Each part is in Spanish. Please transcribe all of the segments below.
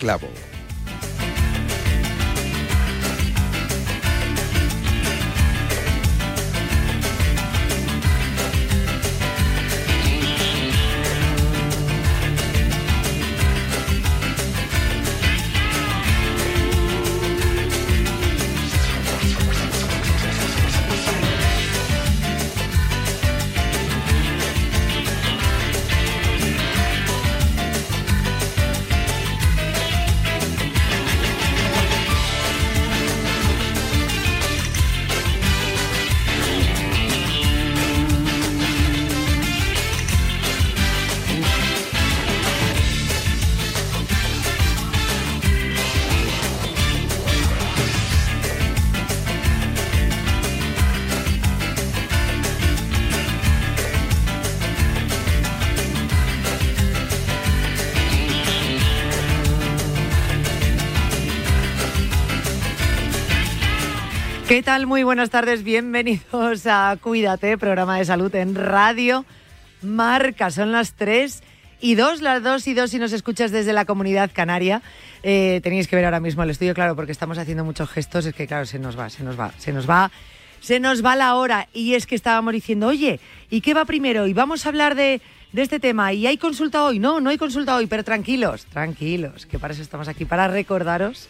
Clavo. Muy buenas tardes, bienvenidos a Cuídate, programa de salud en radio. Marca, son las 3 y 2, las 2 y 2 si nos escuchas desde la comunidad canaria. Eh, tenéis que ver ahora mismo el estudio, claro, porque estamos haciendo muchos gestos, es que claro, se nos va, se nos va, se nos va, se nos va la hora. Y es que estábamos diciendo, oye, ¿y qué va primero? Y vamos a hablar de, de este tema. ¿Y hay consulta hoy? No, no hay consulta hoy, pero tranquilos, tranquilos, que para eso estamos aquí, para recordaros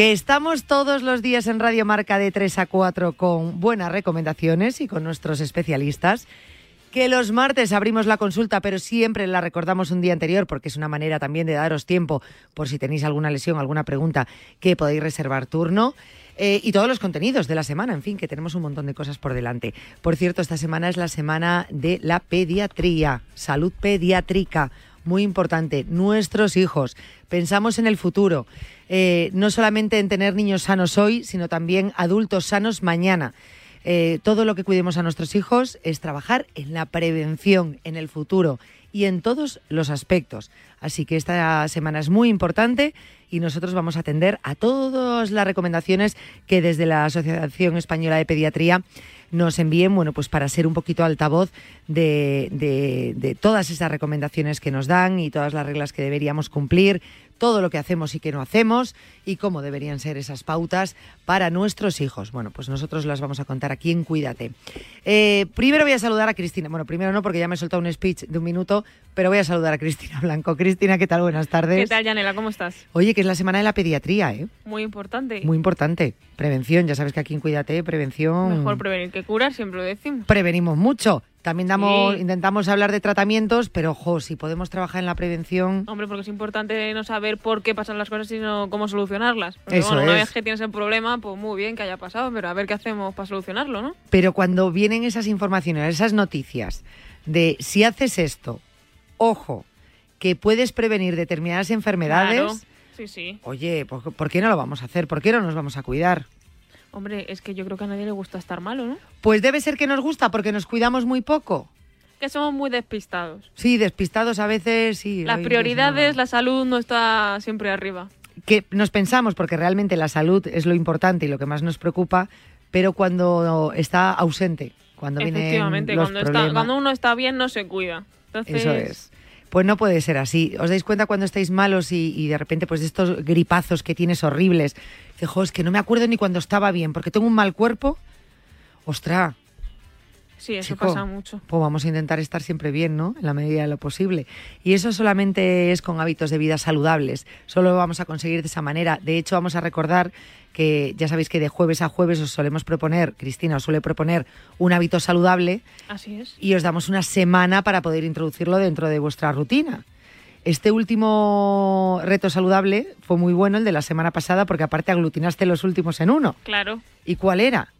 que estamos todos los días en Radio Marca de 3 a 4 con buenas recomendaciones y con nuestros especialistas. Que los martes abrimos la consulta, pero siempre la recordamos un día anterior porque es una manera también de daros tiempo por si tenéis alguna lesión, alguna pregunta, que podéis reservar turno. Eh, y todos los contenidos de la semana, en fin, que tenemos un montón de cosas por delante. Por cierto, esta semana es la semana de la pediatría, salud pediátrica muy importante, nuestros hijos. Pensamos en el futuro, eh, no solamente en tener niños sanos hoy, sino también adultos sanos mañana. Eh, todo lo que cuidemos a nuestros hijos es trabajar en la prevención, en el futuro y en todos los aspectos. Así que esta semana es muy importante y nosotros vamos a atender a todas las recomendaciones que desde la Asociación Española de Pediatría nos envíen, bueno, pues para ser un poquito altavoz de, de, de todas esas recomendaciones que nos dan y todas las reglas que deberíamos cumplir, todo lo que hacemos y que no hacemos y cómo deberían ser esas pautas para nuestros hijos. Bueno, pues nosotros las vamos a contar aquí en Cuídate. Eh, primero voy a saludar a Cristina. Bueno, primero no, porque ya me he soltado un speech de un minuto, pero voy a saludar a Cristina Blanco. Cristina, ¿qué tal? Buenas tardes. ¿Qué tal, Yanela? ¿Cómo estás? Oye, que es la semana de la pediatría, ¿eh? Muy importante. Muy importante. Prevención, ya sabes que aquí en Cuídate, prevención. Mejor prevenir que curar, siempre lo decimos. Prevenimos mucho. También damos, Sí. intentamos hablar de tratamientos, pero ojo, si podemos trabajar en la prevención. Hombre, porque es importante no saber por qué pasan las cosas, sino cómo solucionarlas. Porque, Eso bueno, una es. vez que tienes el problema, pues muy bien que haya pasado, pero a ver qué hacemos para solucionarlo, ¿no? Pero cuando vienen esas informaciones, esas noticias de si haces esto, ojo, que puedes prevenir determinadas enfermedades, Claro. Sí, sí. oye, ¿por, por qué no lo vamos a hacer? ¿Por qué no nos vamos a cuidar? Hombre, es que yo creo que a nadie le gusta estar malo, ¿no? Pues debe ser que nos gusta porque nos cuidamos muy poco. Que somos muy despistados. Sí, despistados a veces, sí. Las prioridades, la salud no está siempre arriba. Que nos pensamos, porque realmente la salud es lo importante y lo que más nos preocupa, pero cuando está ausente, cuando vienen Efectivamente, los cuando, está, problemas. cuando uno está bien no se cuida. Entonces, Eso es. Pues no puede ser así. ¿Os dais cuenta cuando estáis malos y, y de repente pues estos gripazos que tienes horribles? Dices, "Jo, es que no me acuerdo ni cuando estaba bien, porque tengo un mal cuerpo. Ostra, Sí, eso chico, pasa mucho. Pues vamos a intentar estar siempre bien, ¿no? En la medida de lo posible. Y eso solamente es con hábitos de vida saludables. Solo lo vamos a conseguir de esa manera. De hecho, vamos a recordar que ya sabéis que de jueves a jueves os solemos proponer, Cristina os suele proponer un hábito saludable Así es. y os damos una semana para poder introducirlo dentro de vuestra rutina. Este último reto saludable fue muy bueno, el de la semana pasada, porque aparte aglutinaste los últimos en uno. Claro. ¿Y cuál era?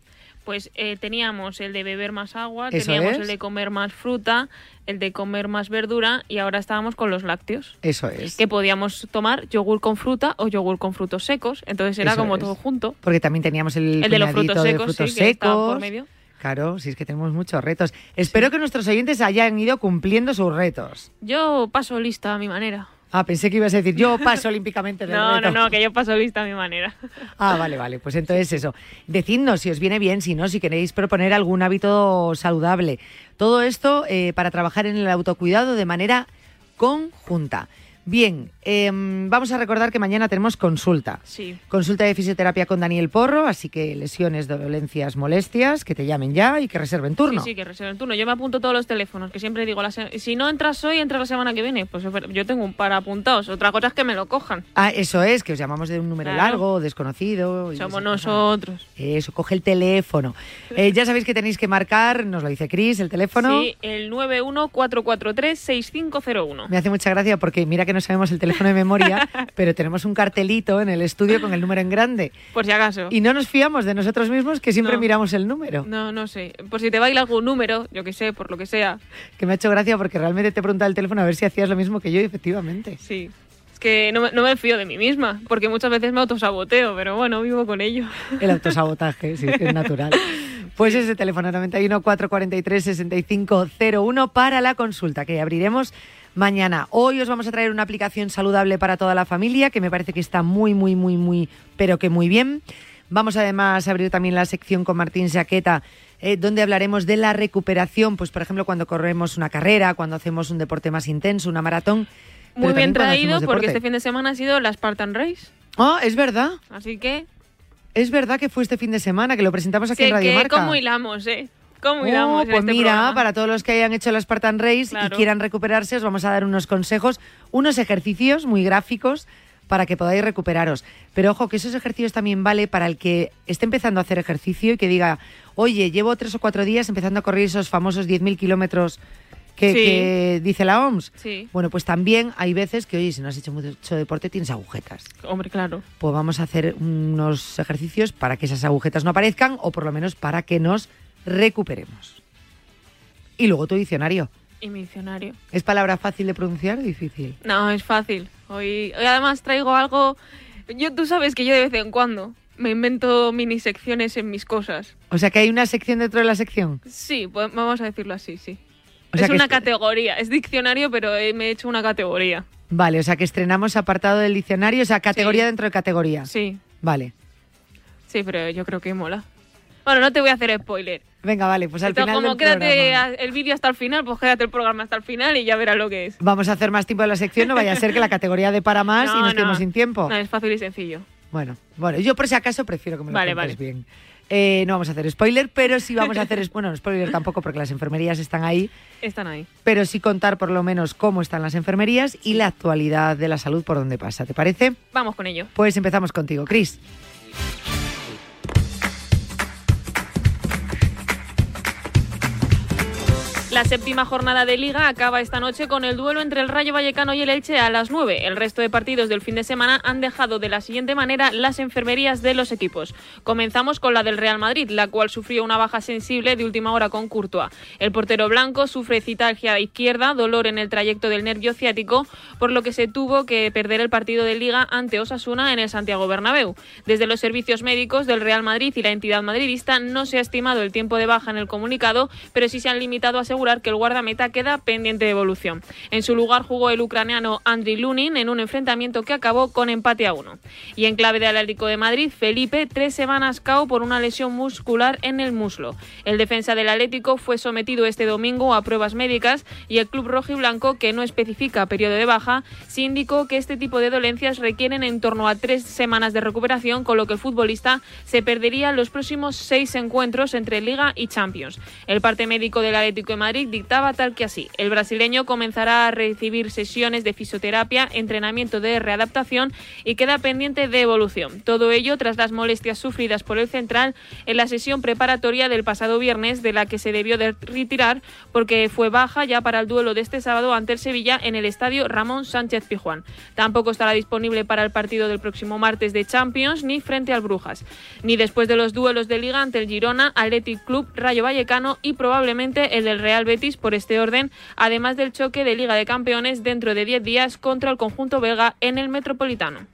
Pues eh, teníamos el de beber más agua, teníamos es. el de comer más fruta, el de comer más verdura y ahora estábamos con los lácteos. Eso es. Que podíamos tomar yogur con fruta o yogur con frutos secos. Entonces era Eso como es. todo junto. Porque también teníamos el, El de los frutos de secos, frutos sí, que estaba por secos. medio. Claro, si es que tenemos muchos retos. Espero que nuestros oyentes hayan ido cumpliendo sus retos. Yo paso lista a mi manera. Ah, pensé que ibas a decir, yo paso olímpicamente del No, reto. no, no, que yo paso lista a mi manera. Ah, vale, vale. Pues entonces eso. Decidnos si os viene bien, si no, si queréis proponer algún hábito saludable. Todo esto eh, para trabajar en el autocuidado de manera conjunta. Bien, em, vamos a recordar que mañana tenemos consulta. Sí. Consulta de fisioterapia con Daniel Porro, así que lesiones, dolencias, molestias, que te llamen ya y que reserven turno. Sí, sí, que reserven turno. Yo me apunto todos los teléfonos, que siempre digo, la se- si no entras hoy, entra la semana que viene. Pues yo tengo un par apuntados. Otra cosa es que me lo cojan. Ah, eso es, que os llamamos de un número Claro. largo, desconocido. Somos nosotros. Eso, coge el teléfono. Eh, ya sabéis que tenéis que marcar, nos lo dice Cris, el teléfono. Sí, el 914436501. Me hace mucha gracia porque mira que no sabemos el teléfono de memoria, pero tenemos un cartelito en el estudio con el número en grande. Por si acaso. Y no nos fiamos de nosotros mismos que siempre No. miramos el número. No, no sé. Por si te baila algún número, yo que sé, por lo que sea. Que me ha hecho gracia porque realmente te preguntaba el teléfono a ver si hacías lo mismo que yo y efectivamente. Sí. Es que no me, no me fío de mí misma, porque muchas veces me autosaboteo, pero bueno, vivo con ello. El autosabotaje, sí, que es natural. Pues ese teléfono 91 443 6501 para la consulta que abriremos mañana. Hoy os vamos a traer una aplicación saludable para toda la familia que me parece que está muy, muy, muy, muy, pero que muy bien. Vamos además a abrir también la sección con Martín Saqueta, eh, donde hablaremos de la recuperación, pues por ejemplo cuando corremos una carrera, cuando hacemos un deporte más intenso, una maratón. Muy bien traído, porque este fin de semana ha sido la Spartan Race. Ah, es verdad. Así que, Es verdad que fue este fin de semana, que lo presentamos aquí en Radio que Marca. hilamos, ¿eh? ¿Cómo Oh, pues este mira, programa? para todos los que hayan hecho la Spartan Race y quieran recuperarse, os vamos a dar unos consejos, unos ejercicios muy gráficos para que podáis recuperaros. Pero ojo, que esos ejercicios también vale para el que esté empezando a hacer ejercicio y que diga, oye, llevo tres o cuatro días empezando a correr esos famosos 10.000 kilómetros que, Sí. que dice la OMS. Sí, Bueno, pues también hay veces que, oye, si no has hecho mucho deporte, tienes agujetas. hombre, claro. Pues vamos a hacer unos ejercicios para que esas agujetas no aparezcan o por lo menos para que nos recuperemos. Y luego tu diccionario. Y mi diccionario. ¿Es palabra fácil de pronunciar o difícil? No, es fácil. Hoy, hoy además traigo algo... Yo, tú sabes que yo de vez en cuando me invento mini secciones en mis cosas. O sea que hay una sección dentro de la sección. Sí, pues vamos a decirlo así, sí. O sea es una categoría, es diccionario, pero eh, me he hecho una categoría. Vale, o sea que estrenamos apartado del diccionario, o sea, categoría Sí. dentro de categoría. Sí, Vale. sí, pero yo creo que mola. Bueno, no te voy a hacer spoiler. Venga, vale, pues al Entonces, final como del quédate programa. el vídeo hasta el final, pues quédate el programa hasta el final y ya verás lo que es. Vamos a hacer más tiempo de la sección, no vaya a ser que la categoría de para más y No, nos quedemos sin tiempo. No, es fácil y sencillo. Bueno, bueno, yo por si acaso prefiero que me lo Vale, vale. bien. Eh, no vamos a hacer spoiler, pero sí vamos a hacer, bueno, no spoiler tampoco porque las enfermerías están ahí, Están ahí. pero sí contar por lo menos cómo están las enfermerías y la actualidad de la salud por donde pasa. ¿Te parece? Vamos con ello. Pues empezamos contigo, Cris. La séptima jornada de Liga acaba esta noche con el duelo entre el Rayo Vallecano y el Elche a las 9. El resto de partidos del fin de semana han dejado de la siguiente manera las enfermerías de los equipos. Comenzamos con la del Real Madrid, la cual sufrió una baja sensible de última hora con Courtois. El portero blanco sufre citalgia izquierda, dolor en el trayecto del nervio ciático, por lo que se tuvo que perder el partido de Liga ante Osasuna en el Santiago Bernabéu. Desde los servicios médicos del Real Madrid y la entidad madridista no se ha estimado el tiempo de baja en el comunicado, pero sí se han limitado a asegurar que el guardameta queda pendiente de evolución. En su lugar jugó el ucraniano Andriy Lunin en un enfrentamiento que acabó con empate a uno. Y en clave de Atlético de Madrid, Felipe, tres semanas cao por una lesión muscular en el muslo. El defensa del Atlético fue sometido este domingo a pruebas médicas y el club rojo y blanco, que no especifica periodo de baja, sí indicó que este tipo de dolencias requieren en torno a tres semanas de recuperación, con lo que el futbolista se perdería los próximos seis encuentros entre Liga y Champions. El parte médico del Atlético de Madrid Dictaba tal que así. El brasileño comenzará a recibir sesiones de fisioterapia, entrenamiento de readaptación y queda pendiente de evolución. Todo ello tras las molestias sufridas por el central en la sesión preparatoria del pasado viernes, de la que se debió de retirar porque fue baja ya para el duelo de este sábado ante el Sevilla en el estadio Ramón Sánchez Pijuán. Tampoco estará disponible para el partido del próximo martes de Champions ni frente al Brujas, ni después de los duelos de liga ante el Girona, Athletic Club, Rayo Vallecano y probablemente el del Real Betis por este orden, además del choque de Liga de Campeones dentro de 10 días contra el conjunto belga en el Metropolitano.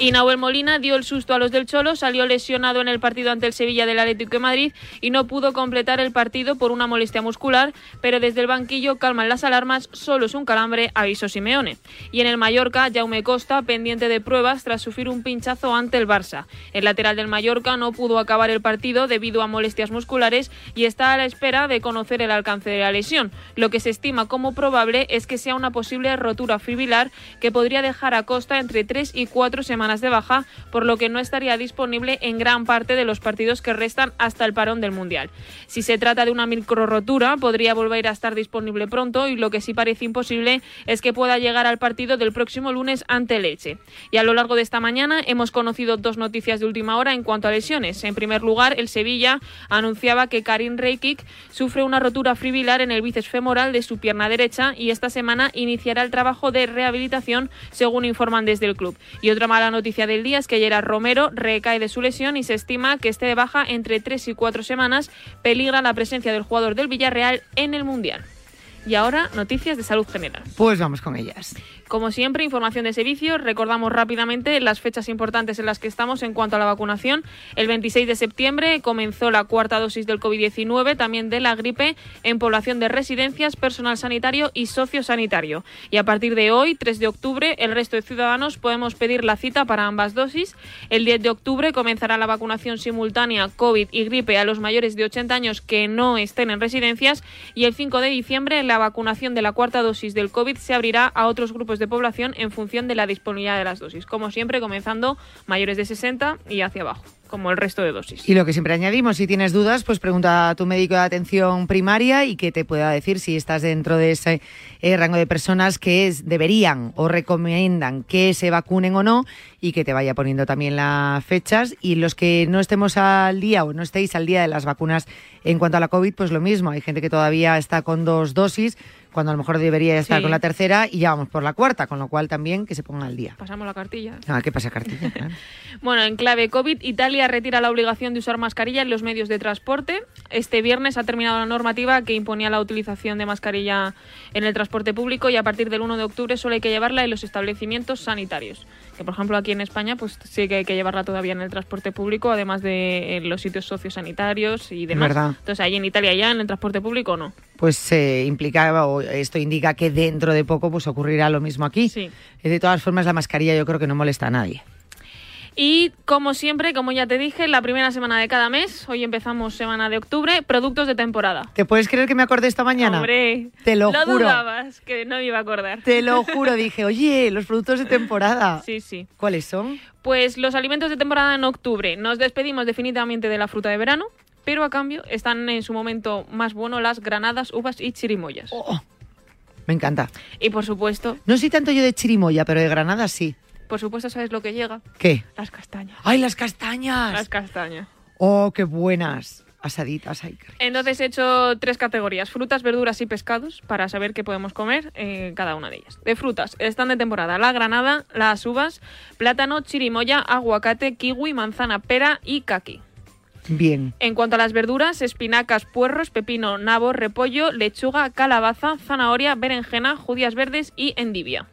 Y Molina dio el susto a los del Cholo, salió lesionado en el partido ante el Sevilla del Atlético de Madrid y no pudo completar el partido por una molestia muscular, pero desde el banquillo calman las alarmas, solo es un calambre, avisó Simeone. Y en el Mallorca, Jaume Costa, pendiente de pruebas tras sufrir un pinchazo ante el Barça. El lateral del Mallorca no pudo acabar el partido debido a molestias musculares y está a la espera de conocer el alcance de la lesión. Lo que se estima como probable es que sea una posible rotura fibrilar que podría dejar a Costa entre 3 y 4 semanas de baja, por lo que no estaría disponible en gran parte de los partidos que restan hasta el parón del Mundial. Si se trata de una microrotura, podría volver a estar disponible pronto y lo que sí parece imposible es que pueda llegar al partido del próximo lunes ante Leche. Y a lo largo de esta mañana hemos conocido dos noticias de última hora en cuanto a lesiones. En primer lugar, el Sevilla anunciaba que Karim Reikik sufre una rotura fibrilar en el bíceps femoral de su pierna derecha y esta semana iniciará el trabajo de rehabilitación, según informan desde el club. Y otra mala noticia noticia del día es que Gerard Romero recae de su lesión y se estima que esté de baja entre tres y cuatro semanas. Peligra la presencia del jugador del Villarreal en el Mundial. Y ahora, noticias de salud general. Pues vamos con ellas. Como siempre, información de servicio. Recordamos rápidamente las fechas importantes en las que estamos en cuanto a la vacunación. El 26 de septiembre comenzó la cuarta dosis del COVID-19, también de la gripe, en población de residencias, personal sanitario y sociosanitario. Y a partir de hoy, 3 de octubre, el resto de ciudadanos podemos pedir la cita para ambas dosis. El 10 de octubre comenzará la vacunación simultánea COVID y gripe a los mayores de 80 años que no estén en residencias. Y el 5 de diciembre, la vacunación de la cuarta dosis del COVID se abrirá a otros grupos de población en función de la disponibilidad de las dosis. Como siempre, comenzando mayores de 60 y hacia abajo como el resto de dosis. Y lo que siempre añadimos, si tienes dudas, pues pregunta a tu médico de atención primaria y que te pueda decir si estás dentro de ese eh, rango de personas que deberían o recomiendan que se vacunen o no y que te vaya poniendo también las fechas. Y los que no estemos al día o no estéis al día de las vacunas en cuanto a la COVID, pues lo mismo. Hay gente que todavía está con dos dosis cuando a lo mejor debería estar con la tercera y ya vamos por la cuarta, con lo cual también que se ponga al día. Pasamos la cartilla. Ah, ¿qué pasa cartilla? bueno, en clave COVID, Italia retira la obligación de usar mascarilla en los medios de transporte. Este viernes ha terminado la normativa que imponía la utilización de mascarilla en el transporte público y a partir del 1 de octubre solo hay que llevarla en los establecimientos sanitarios. Que por ejemplo aquí en España pues sí que hay que llevarla todavía en el transporte público, además de en los sitios sociosanitarios y demás. Entonces ahí en Italia ya en el transporte público no. Pues se implicaba o esto indica que dentro de poco pues ocurrirá lo mismo aquí. Sí. De todas formas la mascarilla yo creo que no molesta a nadie. Y como siempre, como ya te dije, la primera semana de cada mes, hoy empezamos semana de octubre, productos de temporada. ¿Te puedes creer que me acordé esta mañana? Hombre, te lo, lo juro. dudabas que no me iba a acordar. Te lo juro, dije, oye, los productos de temporada. Sí, sí. ¿Cuáles son? Pues los alimentos de temporada en octubre. Nos despedimos definitivamente de la fruta de verano, pero a cambio están en su momento más bueno las granadas, uvas y chirimoyas. Oh, me encanta. Y por supuesto... No soy tanto yo de chirimoya, pero de granadas sí. Por supuesto, ¿sabes lo que llega? ¿Qué? Las castañas. ¡Ay, las castañas! Las castañas. ¡Oh, qué buenas! Asaditas, ay, Entonces he hecho tres categorías, frutas, verduras y pescados, para saber qué podemos comer eh, cada una de ellas. De frutas, están de temporada la granada, las uvas, plátano, chirimoya, aguacate, kiwi, manzana, pera y kaki. Bien. En cuanto a las verduras, espinacas, puerros, pepino, nabo, repollo, lechuga, calabaza, zanahoria, berenjena, judías verdes y endivia.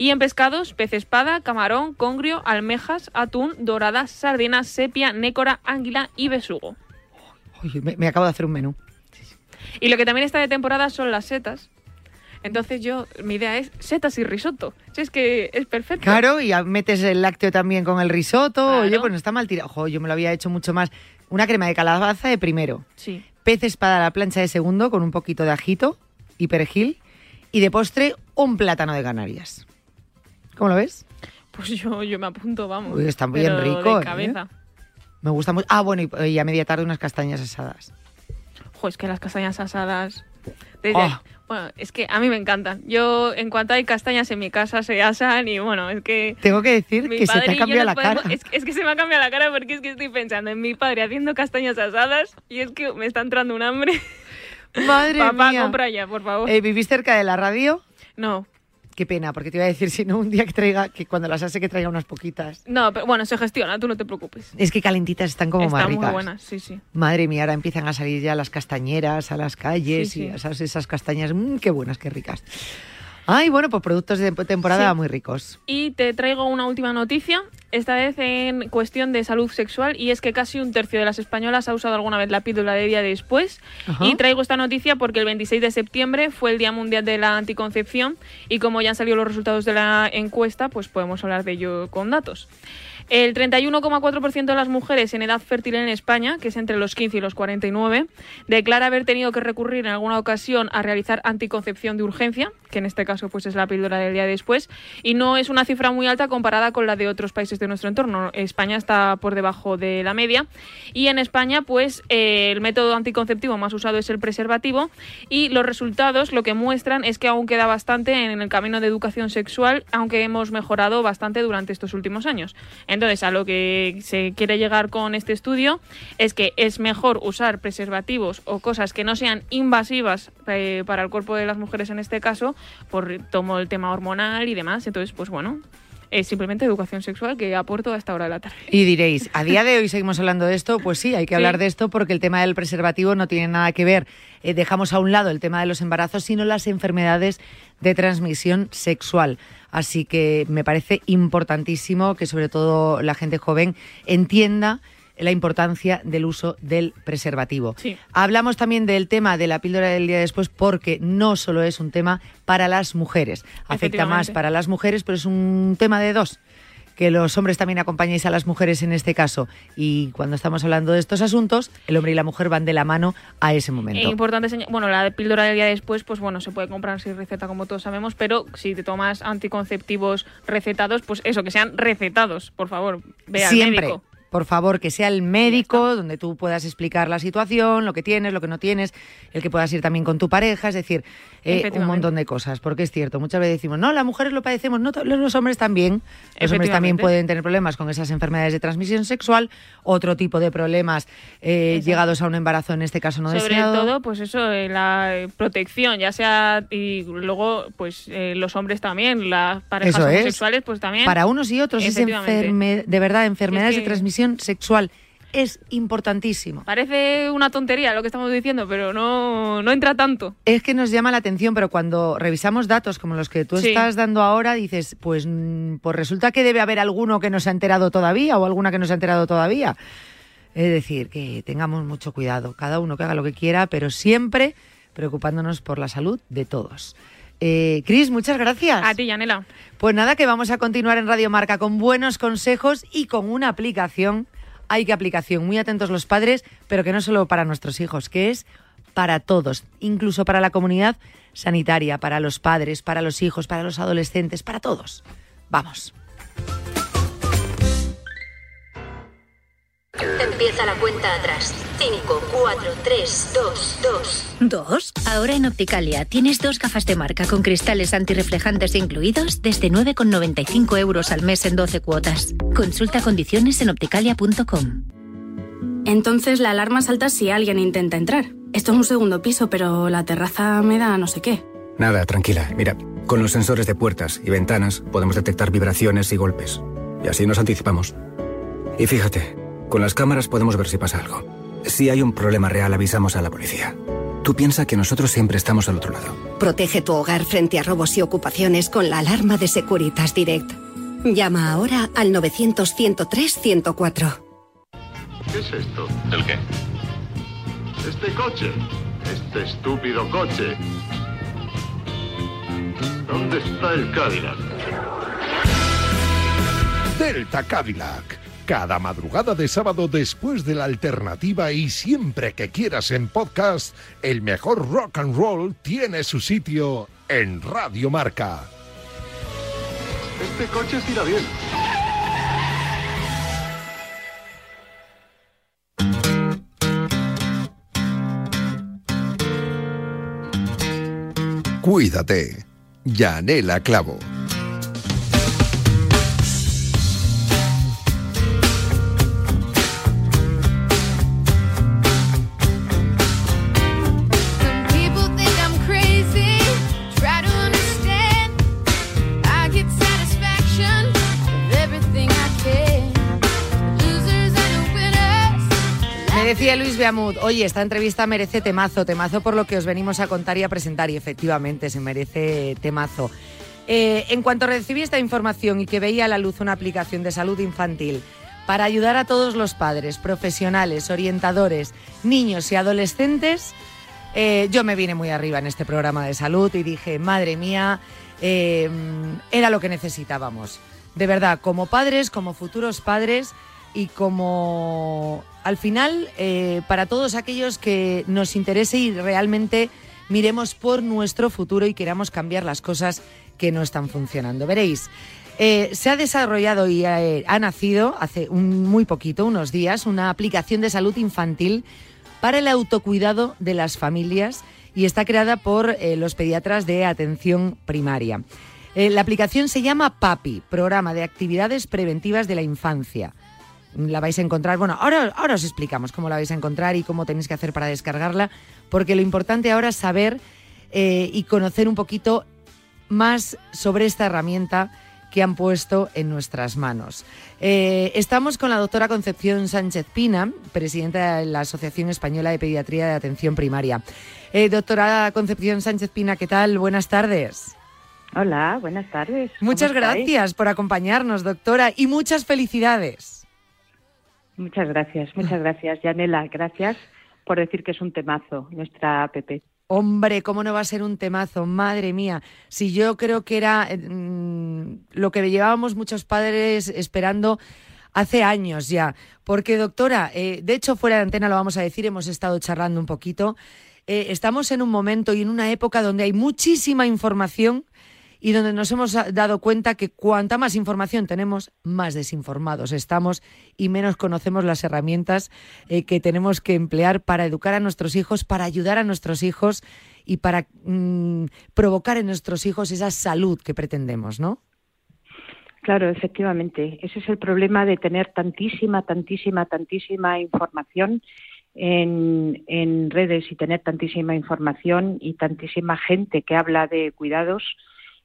Y en pescados, pez espada, camarón, congrio, almejas, atún, dorada, sardina, sepia, nécora, águila y besugo. Me, me acabo de hacer un menú. Y lo que también está de temporada son las setas. Entonces yo, mi idea es setas y risotto. Si es que es perfecto. Claro, y metes el lácteo también con el risotto. Claro. Oye, pues no está mal tirado. Ojo, yo me lo había hecho mucho más. Una crema de calabaza de primero. Sí. Pez espada a la plancha de segundo con un poquito de ajito y perejil. Y de postre, un plátano de Canarias. ¿Cómo lo ves? Pues yo, yo me apunto, vamos. Uy, está bien Pero rico, De ¿eh? cabeza. Me gusta mucho. Ah, bueno, y, y a media tarde unas castañas asadas. Jo, es que las castañas asadas... desde- Oh. Bueno, es que a mí me encantan. Yo, en cuanto hay castañas en mi casa, se asan y bueno, es que... Tengo que decir que se te ha cambiado la podemos- cara. Es, es que se me ha cambiado la cara porque es que estoy pensando en mi padre haciendo castañas asadas y es que me está entrando un hambre. Madre Papá, mía. compra ya, por favor. Eh, ¿Vivís cerca de la radio? No, Qué pena, porque te iba a decir, si no, un día que traiga, que cuando las hace que traiga unas poquitas. no, pero bueno, se gestiona, tú no te preocupes. Es que calentitas están como más Están ricas. muy buenas, sí, sí. Madre mía, ahora empiezan a salir ya las castañeras a las calles Sí, y sí. esas, esas castañas, mmm, qué buenas, qué ricas. Ay, bueno, pues productos de temporada Sí. muy ricos. Y te traigo una última noticia, esta vez en cuestión de salud sexual, y es que casi un tercio de las españolas ha usado alguna vez la píldora de día después. Ajá. Y traigo esta noticia porque el 26 de septiembre fue el Día Mundial de la Anticoncepción y como ya han salido los resultados de la encuesta, pues podemos hablar de ello con datos. El 31,4% de las mujeres en edad fértil en España, que es entre los 15 y los 49, declara haber tenido que recurrir en alguna ocasión a realizar anticoncepción de urgencia, que en este caso pues es la píldora del día después, y no es una cifra muy alta comparada con la de otros países de nuestro entorno. España está por debajo de la media y en España pues eh, el método anticonceptivo más usado es el preservativo y los resultados lo que muestran es que aún queda bastante en el camino de educación sexual, aunque hemos mejorado bastante durante estos últimos años. Entonces, a lo que se quiere llegar con este estudio es que es mejor usar preservativos o cosas que no sean invasivas eh, para el cuerpo de las mujeres en este caso, por tomo el tema hormonal y demás. Entonces, pues bueno, es simplemente educación sexual que aporto a esta hora de la tarde. Y diréis, ¿a día de hoy seguimos hablando de esto? Pues sí, hay que Sí. hablar de esto porque el tema del preservativo no tiene nada que ver. eh, dejamos a un lado el tema de los embarazos, sino las enfermedades de transmisión sexual. Así que me parece importantísimo que sobre todo la gente joven entienda la importancia del uso del preservativo. Sí. Hablamos también del tema de la píldora del día después porque no solo es un tema para las mujeres, afecta más para las mujeres, pero es un tema de dos que los hombres también acompañéis a las mujeres en este caso. Y cuando estamos hablando de estos asuntos, el hombre y la mujer van de la mano a ese Es momento. importante seña- bueno, la píldora del día después, pues bueno, se puede comprar sin receta como todos sabemos, pero si te tomas anticonceptivos recetados, pues eso, que sean recetados, por favor, ve al Siempre. médico. Por favor, que sea el médico donde tú puedas explicar la situación, lo que tienes, lo que no tienes, el que puedas ir también con tu pareja, es decir, eh, un montón de cosas. Porque es cierto, muchas veces decimos, no, las mujeres lo padecemos, no, los hombres también. Los hombres también pueden tener problemas con esas enfermedades de transmisión sexual, otro tipo de problemas eh, llegados a un embarazo, en este caso no Sobre deseado. todo, pues eso, eh, la protección, ya sea, y luego, pues los hombres también, las parejas Eso es. homosexuales, pues también. Para unos y otros es enferme- de verdad enfermedades que- de transmisión sexual. Es importantísimo. Parece una tontería lo que estamos diciendo, pero no, no entra tanto. Es que nos llama la atención, pero cuando revisamos datos como los que tú Sí. estás dando ahora, dices, pues, mm, pues resulta que debe haber alguno que no se ha enterado todavía o alguna que no se ha enterado todavía. Es decir, que tengamos mucho cuidado, cada uno que haga lo que quiera, pero siempre preocupándonos por la salud de todos. Eh, Cris, muchas gracias. A ti, Yanela. Pues nada, que vamos a continuar en Radio Marca con buenos consejos y con una aplicación. Hay que aplicación, muy atentos los padres, pero que no solo para nuestros hijos, que es para todos, incluso para la comunidad sanitaria, para los padres, para los hijos, para los adolescentes, para todos. Vamos. Empieza la cuenta atrás. 5, 4, 3, 2, 2. ¿Dos? Ahora en Opticalia tienes dos gafas de marca con cristales antirreflejantes incluidos desde 9,95 euros al mes en 12 cuotas. Consulta condiciones en opticalia.com. Entonces la alarma salta si alguien intenta entrar. Esto es un segundo piso, pero la terraza me da no sé qué. Nada, tranquila. Mira, con los sensores de puertas y ventanas podemos detectar vibraciones y golpes. Y así nos anticipamos. Y fíjate, con las cámaras podemos ver si pasa algo. Si hay un problema real, avisamos a la policía. Tú piensa que nosotros siempre estamos al otro lado. Protege tu hogar frente a robos y ocupaciones con la alarma de Securitas Direct. Llama ahora al 900-103-104. ¿Qué es esto? ¿El qué? Este coche. Este estúpido coche. ¿Dónde está el Cadillac? Delta Cadillac cada madrugada de sábado después de la alternativa y siempre que quieras en podcast, el mejor rock and roll tiene su sitio en Radio Marca. Este coche tira bien. Cuídate. Yanela Clavo. Decía Luis Beamud, oye, esta entrevista merece temazo, temazo por lo que os venimos a contar y a presentar, y efectivamente se merece temazo. Eh, en cuanto recibí esta información y que veía a la luz una aplicación de salud infantil para ayudar a todos los padres, profesionales, orientadores, niños y adolescentes, eh, yo me vine muy arriba en este programa de salud y dije, madre mía, eh, era lo que necesitábamos. De verdad, como padres, como futuros padres y como al final eh, para todos aquellos que nos interese y realmente miremos por nuestro futuro y queramos cambiar las cosas que no están funcionando. Veréis, eh, se ha desarrollado y eh, ha nacido hace muy poquito, unos días, una aplicación de salud infantil para el autocuidado de las familias y está creada por los pediatras de atención primaria. La aplicación se llama PAPI, Programa de Actividades Preventivas de la Infancia. La vais a encontrar, bueno, ahora, ahora os explicamos cómo la vais a encontrar y cómo tenéis que hacer para descargarla, porque lo importante ahora es saber eh, y conocer un poquito más sobre esta herramienta que han puesto en nuestras manos. Eh, estamos con la doctora Concepción Sánchez Pina, presidenta de la Asociación Española de Pediatría de Atención Primaria. Eh, doctora Concepción Sánchez Pina, ¿qué tal? Buenas tardes. Hola, buenas tardes. ¿Cómo Muchas estáis? gracias por acompañarnos, doctora, y muchas felicidades. Muchas gracias, muchas gracias, Yanela. Gracias por decir que es un temazo nuestra app. Hombre, ¿cómo no va a ser un temazo? Madre mía. Si yo creo que era eh, mm, lo que llevábamos muchos padres esperando hace años ya. Porque, doctora, eh, de hecho, fuera de antena lo vamos a decir, hemos estado charlando un poquito. Eh, estamos en un momento y en una época donde hay muchísima información y donde nos hemos dado cuenta que cuanta más información tenemos, más desinformados estamos y menos conocemos las herramientas eh, que tenemos que emplear para educar a nuestros hijos, para ayudar a nuestros hijos y para mm, provocar en nuestros hijos esa salud que pretendemos, ¿no? Claro, efectivamente. Ese es el problema de tener tantísima, tantísima, tantísima información en redes y tener tantísima información y tantísima gente que habla de cuidados.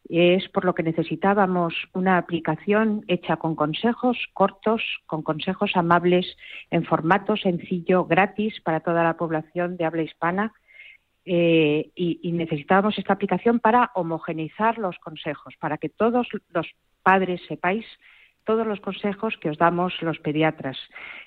Es por lo que necesitábamos una aplicación hecha con consejos cortos, con consejos amables, en formato sencillo, gratis para toda la población de habla hispana. Eh, y, y necesitábamos esta aplicación para homogeneizar los consejos, para que todos los padres sepáis todos los consejos que os damos los pediatras.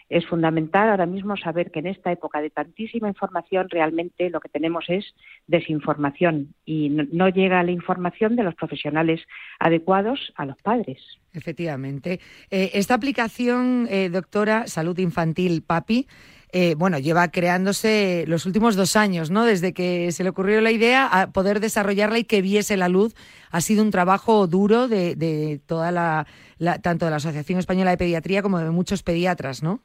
Es fundamental ahora mismo saber que en esta época de tantísima información realmente lo que tenemos es desinformación y no, llega la información de los profesionales adecuados a los padres. Efectivamente. Eh, esta aplicación, eh, doctora, Salud Infantil Papi, eh, bueno, lleva creándose los últimos dos años, ¿no? Desde que se le ocurrió la idea a poder desarrollarla y que viese la luz. Ha sido un trabajo duro de, de toda la, la- tanto de la Asociación Española de Pediatría como de muchos pediatras, ¿no?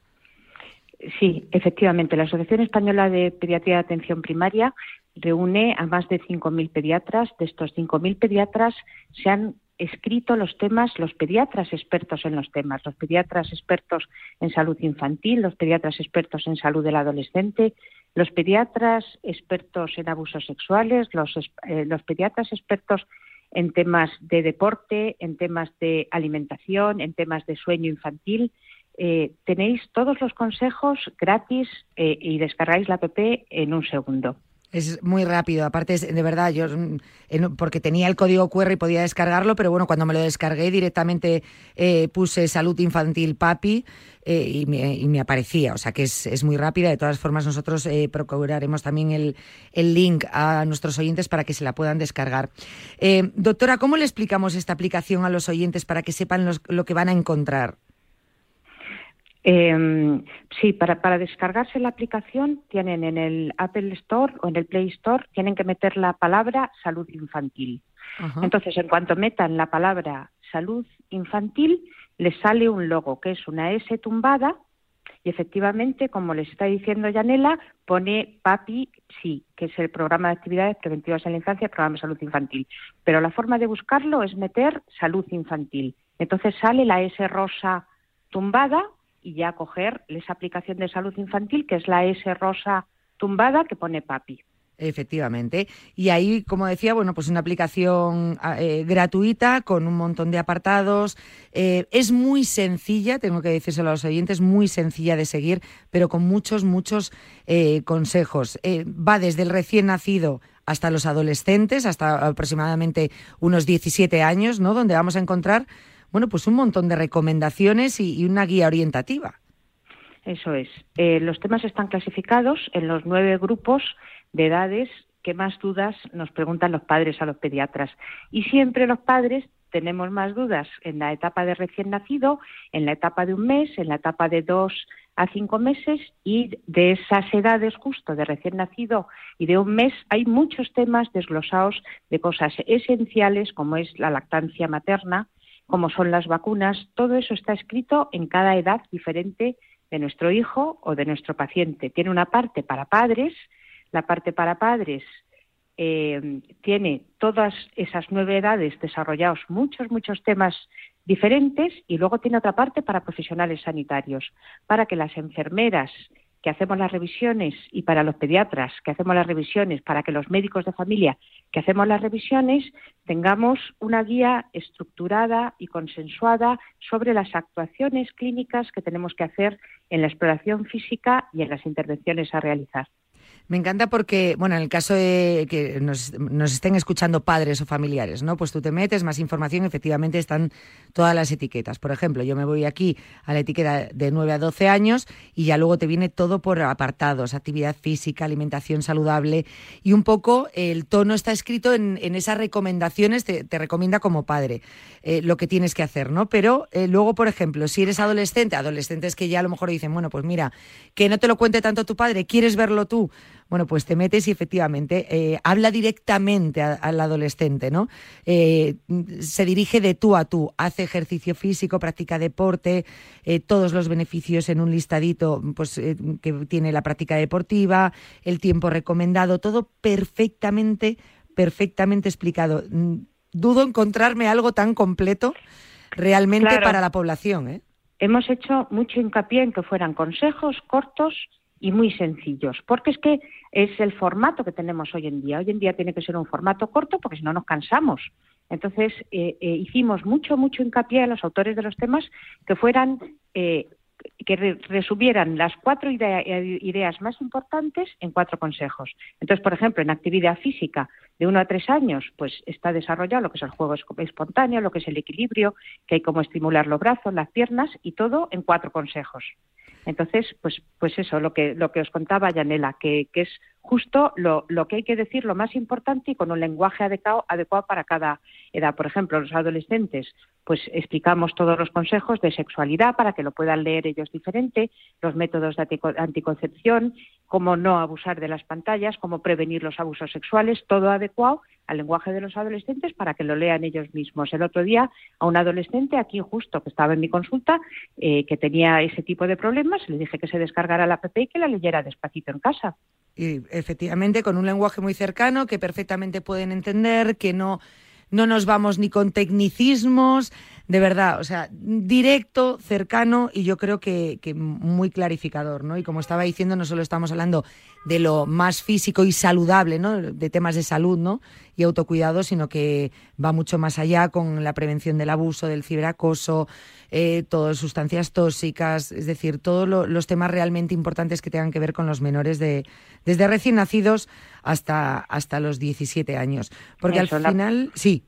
Sí, efectivamente. La Asociación Española de Pediatría de Atención Primaria reúne a más de 5.000 pediatras. De estos 5.000 pediatras se han escrito los temas, los pediatras expertos en los temas, los pediatras expertos en salud infantil, los pediatras expertos en salud del adolescente, los pediatras expertos en abusos sexuales, los, eh, pediatras expertos en temas de deporte, en temas de alimentación, en temas de sueño infantil. Eh, tenéis todos los consejos gratis eh, y descargáis la app en un segundo. Es muy rápido, aparte es, de verdad, yo porque tenía el código QR y podía descargarlo, pero bueno, cuando me lo descargué directamente eh, puse salud infantil papi eh, y, me, y me aparecía, o sea que es, es muy rápida. De todas formas, nosotros eh, procuraremos también el, el link a nuestros oyentes para que se la puedan descargar. Doctora, ¿cómo le explicamos esta aplicación a los oyentes para que sepan lo que van a encontrar? Eh, sí, para, para descargarse la aplicación tienen en el Apple Store o en el Play Store, tienen que meter la palabra salud infantil. Entonces, en cuanto metan la palabra salud infantil, les sale un logo que es una S tumbada Y efectivamente, como les está diciendo Yanela, pone PAPI, sí, que es el programa de actividades preventivas en la infancia, programa de salud infantil. Pero la forma de buscarlo es meter salud infantil. Entonces sale la S rosa tumbada y ya coger esa aplicación de salud infantil, que es la S rosa tumbada que pone PAPI. Efectivamente. Y ahí, como decía, bueno, pues una aplicación eh, gratuita con un montón de apartados. Eh, es muy sencilla, tengo que decírselo a los oyentes, muy sencilla de seguir, pero con muchos, muchos eh, consejos. va desde el recién nacido hasta los adolescentes, hasta aproximadamente unos 17 años, ¿no? Donde vamos a encontrar, bueno, pues un montón de recomendaciones y, una guía orientativa. Eso es. los temas están clasificados en los nueve grupos de edades que más dudas nos preguntan los padres a los pediatras. Y siempre los padres tenemos más dudas en la etapa de recién nacido, en la etapa de un mes, en la etapa de dos a cinco meses y de esas edades justo de recién nacido y de un mes hay muchos temas desglosados de cosas esenciales como es la lactancia materna, como son las vacunas, todo eso está escrito en cada edad diferente de nuestro hijo o de nuestro paciente. Tiene una parte para padres, la parte para padres eh, tiene todas esas nueve edades desarrollados muchos, muchos temas diferentes y luego tiene otra parte para profesionales sanitarios, para que las enfermeras que hacemos las revisiones y para los pediatras que hacemos las revisiones, para que los médicos de familia que hacemos las revisiones tengamos una guía estructurada y consensuada sobre las actuaciones clínicas que tenemos que hacer en la exploración física y en las intervenciones a realizar. Me encanta porque, bueno, en el caso de que nos, estén escuchando padres o familiares, ¿no? Pues tú te metes más información, efectivamente están todas las etiquetas. Por ejemplo, yo me voy aquí a la etiqueta de 9 a 12 años y ya luego te viene todo por apartados, actividad física, alimentación saludable y un poco el tono está escrito en, esas recomendaciones, te, recomienda como padre eh, lo que tienes que hacer, ¿no? Pero eh, luego, por ejemplo, si eres adolescente, adolescentes que ya a lo mejor dicen, bueno, pues mira, que no te lo cuente tanto tu padre, ¿quieres verlo tú? Bueno, pues te metes y efectivamente eh, habla directamente al adolescente, ¿no? Eh, se dirige de tú a tú, hace ejercicio físico, practica deporte, eh, todos los beneficios en un listadito, pues que tiene la práctica deportiva, el tiempo recomendado, todo perfectamente, perfectamente explicado. Mm, dudo encontrarme algo tan completo realmente para la población, Hemos hecho mucho hincapié en que fueran consejos cortos y muy sencillos, porque es que es el formato que tenemos hoy en día. Hoy en día tiene que ser un formato corto porque si no nos cansamos. Entonces eh, eh, hicimos mucho, mucho hincapié a los autores de los temas que fueran eh, que resumieran las cuatro ideas más importantes en cuatro consejos. Entonces, por ejemplo, en actividad física de uno a tres años, pues está desarrollado lo que es el juego espontáneo, lo que es el equilibrio, que hay como estimular los brazos, las piernas y todo en cuatro consejos. Entonces, pues, pues eso, lo que, lo que os contaba Yanela, que, que es justo lo, lo, que hay que decir, lo más importante y con un lenguaje adecuado, adecuado para cada edad. Por ejemplo, los adolescentes, pues explicamos todos los consejos de sexualidad para que lo puedan leer ellos diferente, los métodos de anticoncepción, cómo no abusar de las pantallas, cómo prevenir los abusos sexuales, todo adecuado al lenguaje de los adolescentes para que lo lean ellos mismos. El otro día a un adolescente aquí justo que estaba en mi consulta eh, que tenía ese tipo de problemas, le dije que se descargara la app y que la leyera despacito en casa. Y efectivamente con un lenguaje muy cercano que perfectamente pueden entender, que no no nos vamos ni con tecnicismos, de verdad, o sea, directo, cercano y yo creo que, muy clarificador, ¿no? Y como estaba diciendo, no solo estamos hablando de lo más físico y saludable, ¿no? De temas de salud, ¿no? Y autocuidado, sino que va mucho más allá con la prevención del abuso, del ciberacoso, eh, todas sustancias tóxicas, es decir, todos los temas realmente importantes que tengan que ver con los menores de desde recién nacidos hasta, hasta los 17 años. Porque al final, sí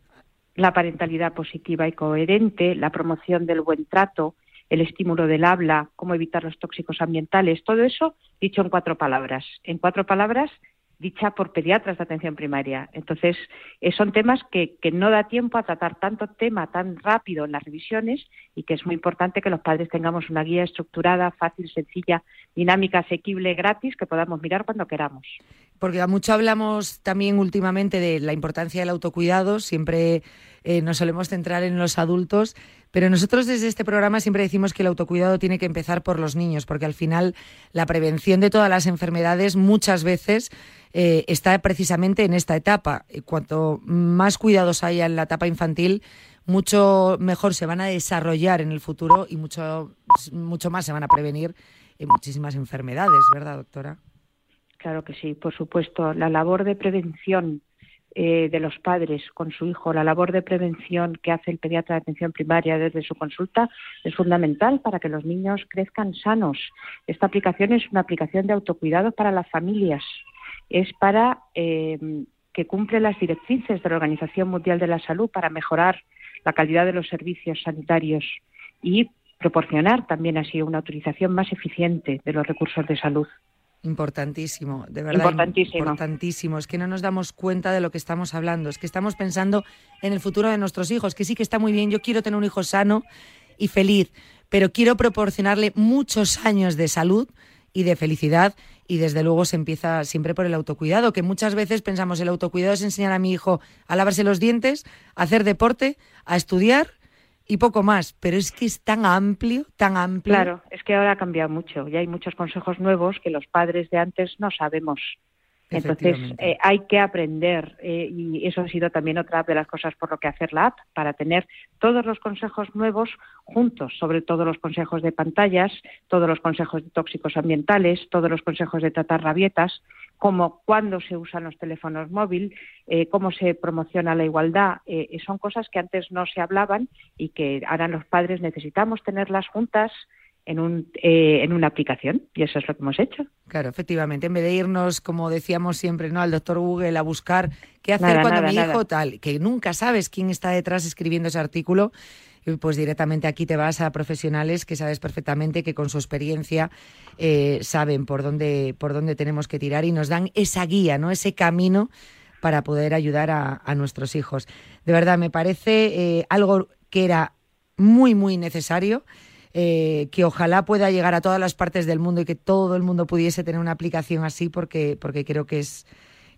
la parentalidad positiva y coherente, la promoción del buen trato, el estímulo del habla, cómo evitar los tóxicos ambientales, todo eso dicho en cuatro palabras. En cuatro palabras dicha por pediatras de atención primaria. Entonces, eh, son temas que, que, no da tiempo a tratar tanto tema tan rápido en las revisiones y que es muy importante que los padres tengamos una guía estructurada, fácil, sencilla, dinámica, asequible, gratis, que podamos mirar cuando queramos. Porque mucho hablamos también últimamente de la importancia del autocuidado, siempre eh, nos solemos centrar en los adultos, pero nosotros desde este programa siempre decimos que el autocuidado tiene que empezar por los niños, porque al final la prevención de todas las enfermedades muchas veces eh, está precisamente en esta etapa. Y Cuanto más cuidados haya en la etapa infantil, mucho mejor se van a desarrollar en el futuro y mucho, mucho más se van a prevenir eh, muchísimas enfermedades, ¿verdad, doctora? Claro que sí, por supuesto. La labor de prevención eh, de los padres con su hijo, la labor de prevención que hace el pediatra de atención primaria desde su consulta es fundamental para que los niños crezcan sanos. Esta aplicación es una aplicación de autocuidado para las familias. Es para eh, que cumple las directrices de la Organización Mundial de la Salud para mejorar la calidad de los servicios sanitarios y proporcionar también así una utilización más eficiente de los recursos de salud. Importantísimo, de verdad. Importantísimo. Importantísimo. Es que no nos damos cuenta de lo que estamos hablando. Es que estamos pensando en el futuro de nuestros hijos, que sí que está muy bien. Yo quiero tener un hijo sano y feliz, pero quiero proporcionarle muchos años de salud y de felicidad. Y desde luego se empieza siempre por el autocuidado, que muchas veces pensamos el autocuidado es enseñar a mi hijo a lavarse los dientes, a hacer deporte, a estudiar y poco más. Pero es que es tan amplio, tan amplio. Claro, es que ahora ha cambiado mucho y hay muchos consejos nuevos que los padres de antes no sabemos. Entonces eh, hay que aprender eh, y eso ha sido también otra de las cosas por lo que hacer la app, para tener todos los consejos nuevos juntos, sobre todo los consejos de pantallas, todos los consejos de tóxicos ambientales, todos los consejos de tratar rabietas, como cuándo se usan los teléfonos móviles, eh, cómo se promociona la igualdad. eh, son cosas que antes no se hablaban y que ahora los padres necesitamos tenerlas juntas en, un, eh, en una aplicación y eso es lo que hemos hecho. Claro, efectivamente, en vez de irnos, como decíamos siempre, ¿no? al doctor Google a buscar qué hacer Nada, cuando nada, mi nada. hijo tal, que nunca sabes quién está detrás escribiendo ese artículo, y pues directamente aquí te vas a profesionales que sabes perfectamente que con su experiencia eh, saben por dónde, por dónde tenemos que tirar y nos dan esa guía, ¿no? Ese camino para poder ayudar a, a nuestros hijos. De verdad, me parece eh, algo que era muy, muy necesario eh, que ojalá pueda llegar a todas las partes del mundo y que todo el mundo pudiese tener una aplicación así porque, porque creo que es,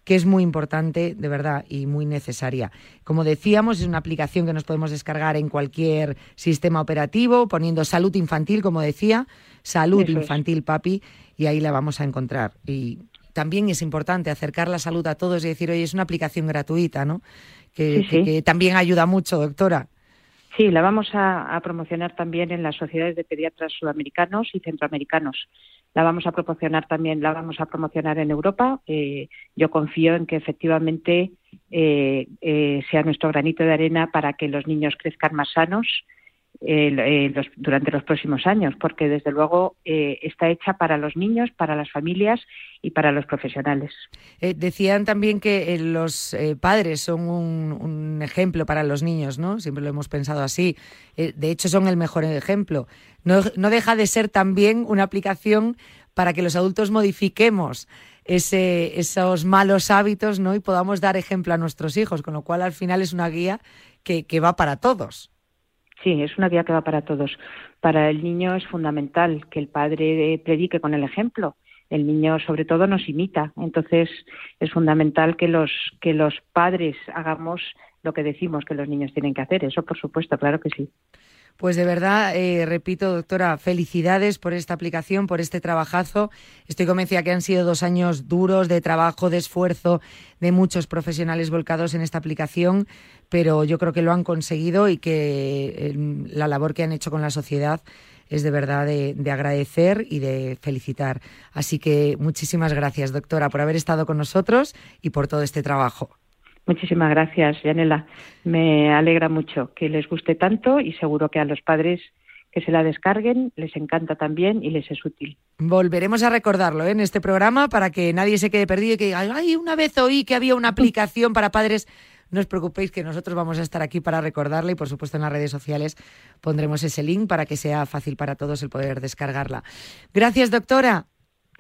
que es muy importante, de verdad, y muy necesaria. Como decíamos, es una aplicación que nos podemos descargar en cualquier sistema operativo, poniendo salud infantil, como decía, salud Eso es. infantil, papi, y ahí la vamos a encontrar. Y también es importante acercar la salud a todos y decir, oye, es una aplicación gratuita, ¿no? Que, Sí, que- sí. que también ayuda mucho, doctora. Sí, la vamos a, promocionar también en las sociedades de pediatras sudamericanos y centroamericanos. La vamos a proporcionar también, la vamos a promocionar en Europa. Eh, yo confío en que efectivamente eh, eh, sea nuestro granito de arena para que los niños crezcan más sanos eh, eh, los- durante los próximos años, porque desde luego eh, está hecha para los niños, para las familias y para los profesionales. Eh, decían también que los padres son un, ejemplo para los niños, ¿no? Siempre lo hemos pensado así. De hecho, son el mejor ejemplo. No, no deja de ser también una aplicación para que los adultos modifiquemos ese, esos malos hábitos, ¿no? Y podamos dar ejemplo a nuestros hijos, con lo cual al final es una guía que va para todos. Sí, es una guía que va para todos. Para el niño es fundamental que el padre eh, predique con el ejemplo. El niño, sobre todo, nos imita. Entonces, es fundamental que los que los padres hagamos lo que decimos que los niños tienen que hacer. Eso, por supuesto, claro que sí. Pues de verdad, eh, repito, doctora, felicidades por esta aplicación, por este trabajazo. Estoy convencida que han sido dos años duros de trabajo, de esfuerzo, de muchos profesionales volcados en esta aplicación, pero yo creo que lo han conseguido y que eh, la labor que han hecho con la sociedad es de verdad de, de agradecer y de felicitar. Así que muchísimas gracias, doctora, por haber estado con nosotros y por todo este trabajo. Muchísimas gracias, Yanela. Me alegra mucho que les guste tanto y seguro que a los padres que se la descarguen les encanta también y les es útil. Volveremos a recordarlo ¿eh? en este programa para que nadie se quede perdido y que diga, ay, una vez oí que había una aplicación para padres. No os preocupéis que nosotros vamos a estar aquí para recordarla y por supuesto en las redes sociales pondremos ese link para que sea fácil para todos el poder descargarla. Gracias, doctora.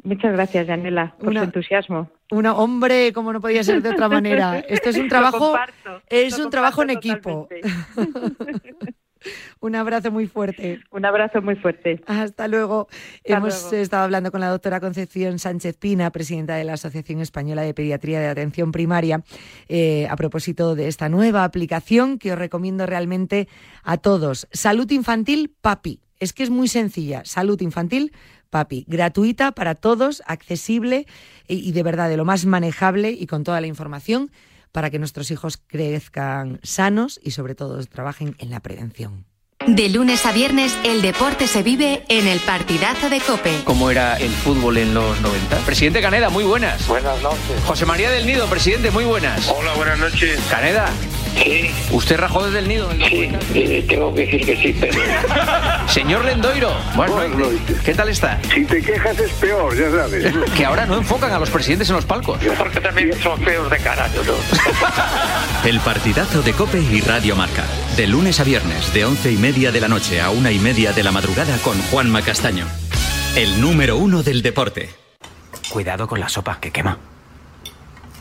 Muchas gracias, Yanela, por Una- su entusiasmo. Una, hombre, como no podía ser de otra manera. Esto es un trabajo, comparto, es un trabajo en equipo. Un Un abrazo muy fuerte. Un abrazo muy fuerte. Hasta luego. Hasta Hemos luego. estado hablando con la doctora Concepción Sánchez Pina, presidenta de la Asociación Española de Pediatría de Atención Primaria, eh, a propósito de esta nueva aplicación que os recomiendo realmente a todos. Salud Infantil Papi. Es que es muy sencilla. Salud Infantil Papi. Gratuita para todos, accesible y, y de verdad de lo más manejable y con toda la información para que nuestros hijos crezcan sanos y sobre todo trabajen en la prevención. De lunes a viernes, el deporte se vive en el partidazo de Cope. ¿Cómo era el fútbol en los 90? Presidente Caneda, muy buenas. Buenas noches. José María del Nido, presidente, muy buenas. Hola, buenas noches. Caneda. Sí. ¿Usted rajó desde el nido? Sí, 90? eh, tengo que decir que sí, pero Señor Lendoiro, noches. noches. ¿Qué tal está? si te quejas es peor, ya sabes. Que ahora no enfocan a los presidentes en los palcos. Porque también son feos de cara, yo no. El partidazo de Cope y Radio Marca. De lunes a viernes, de once y media de la noche a una y media de la madrugada con Juanma Castaño. El número uno del deporte. Cuidado con la sopa, que quema.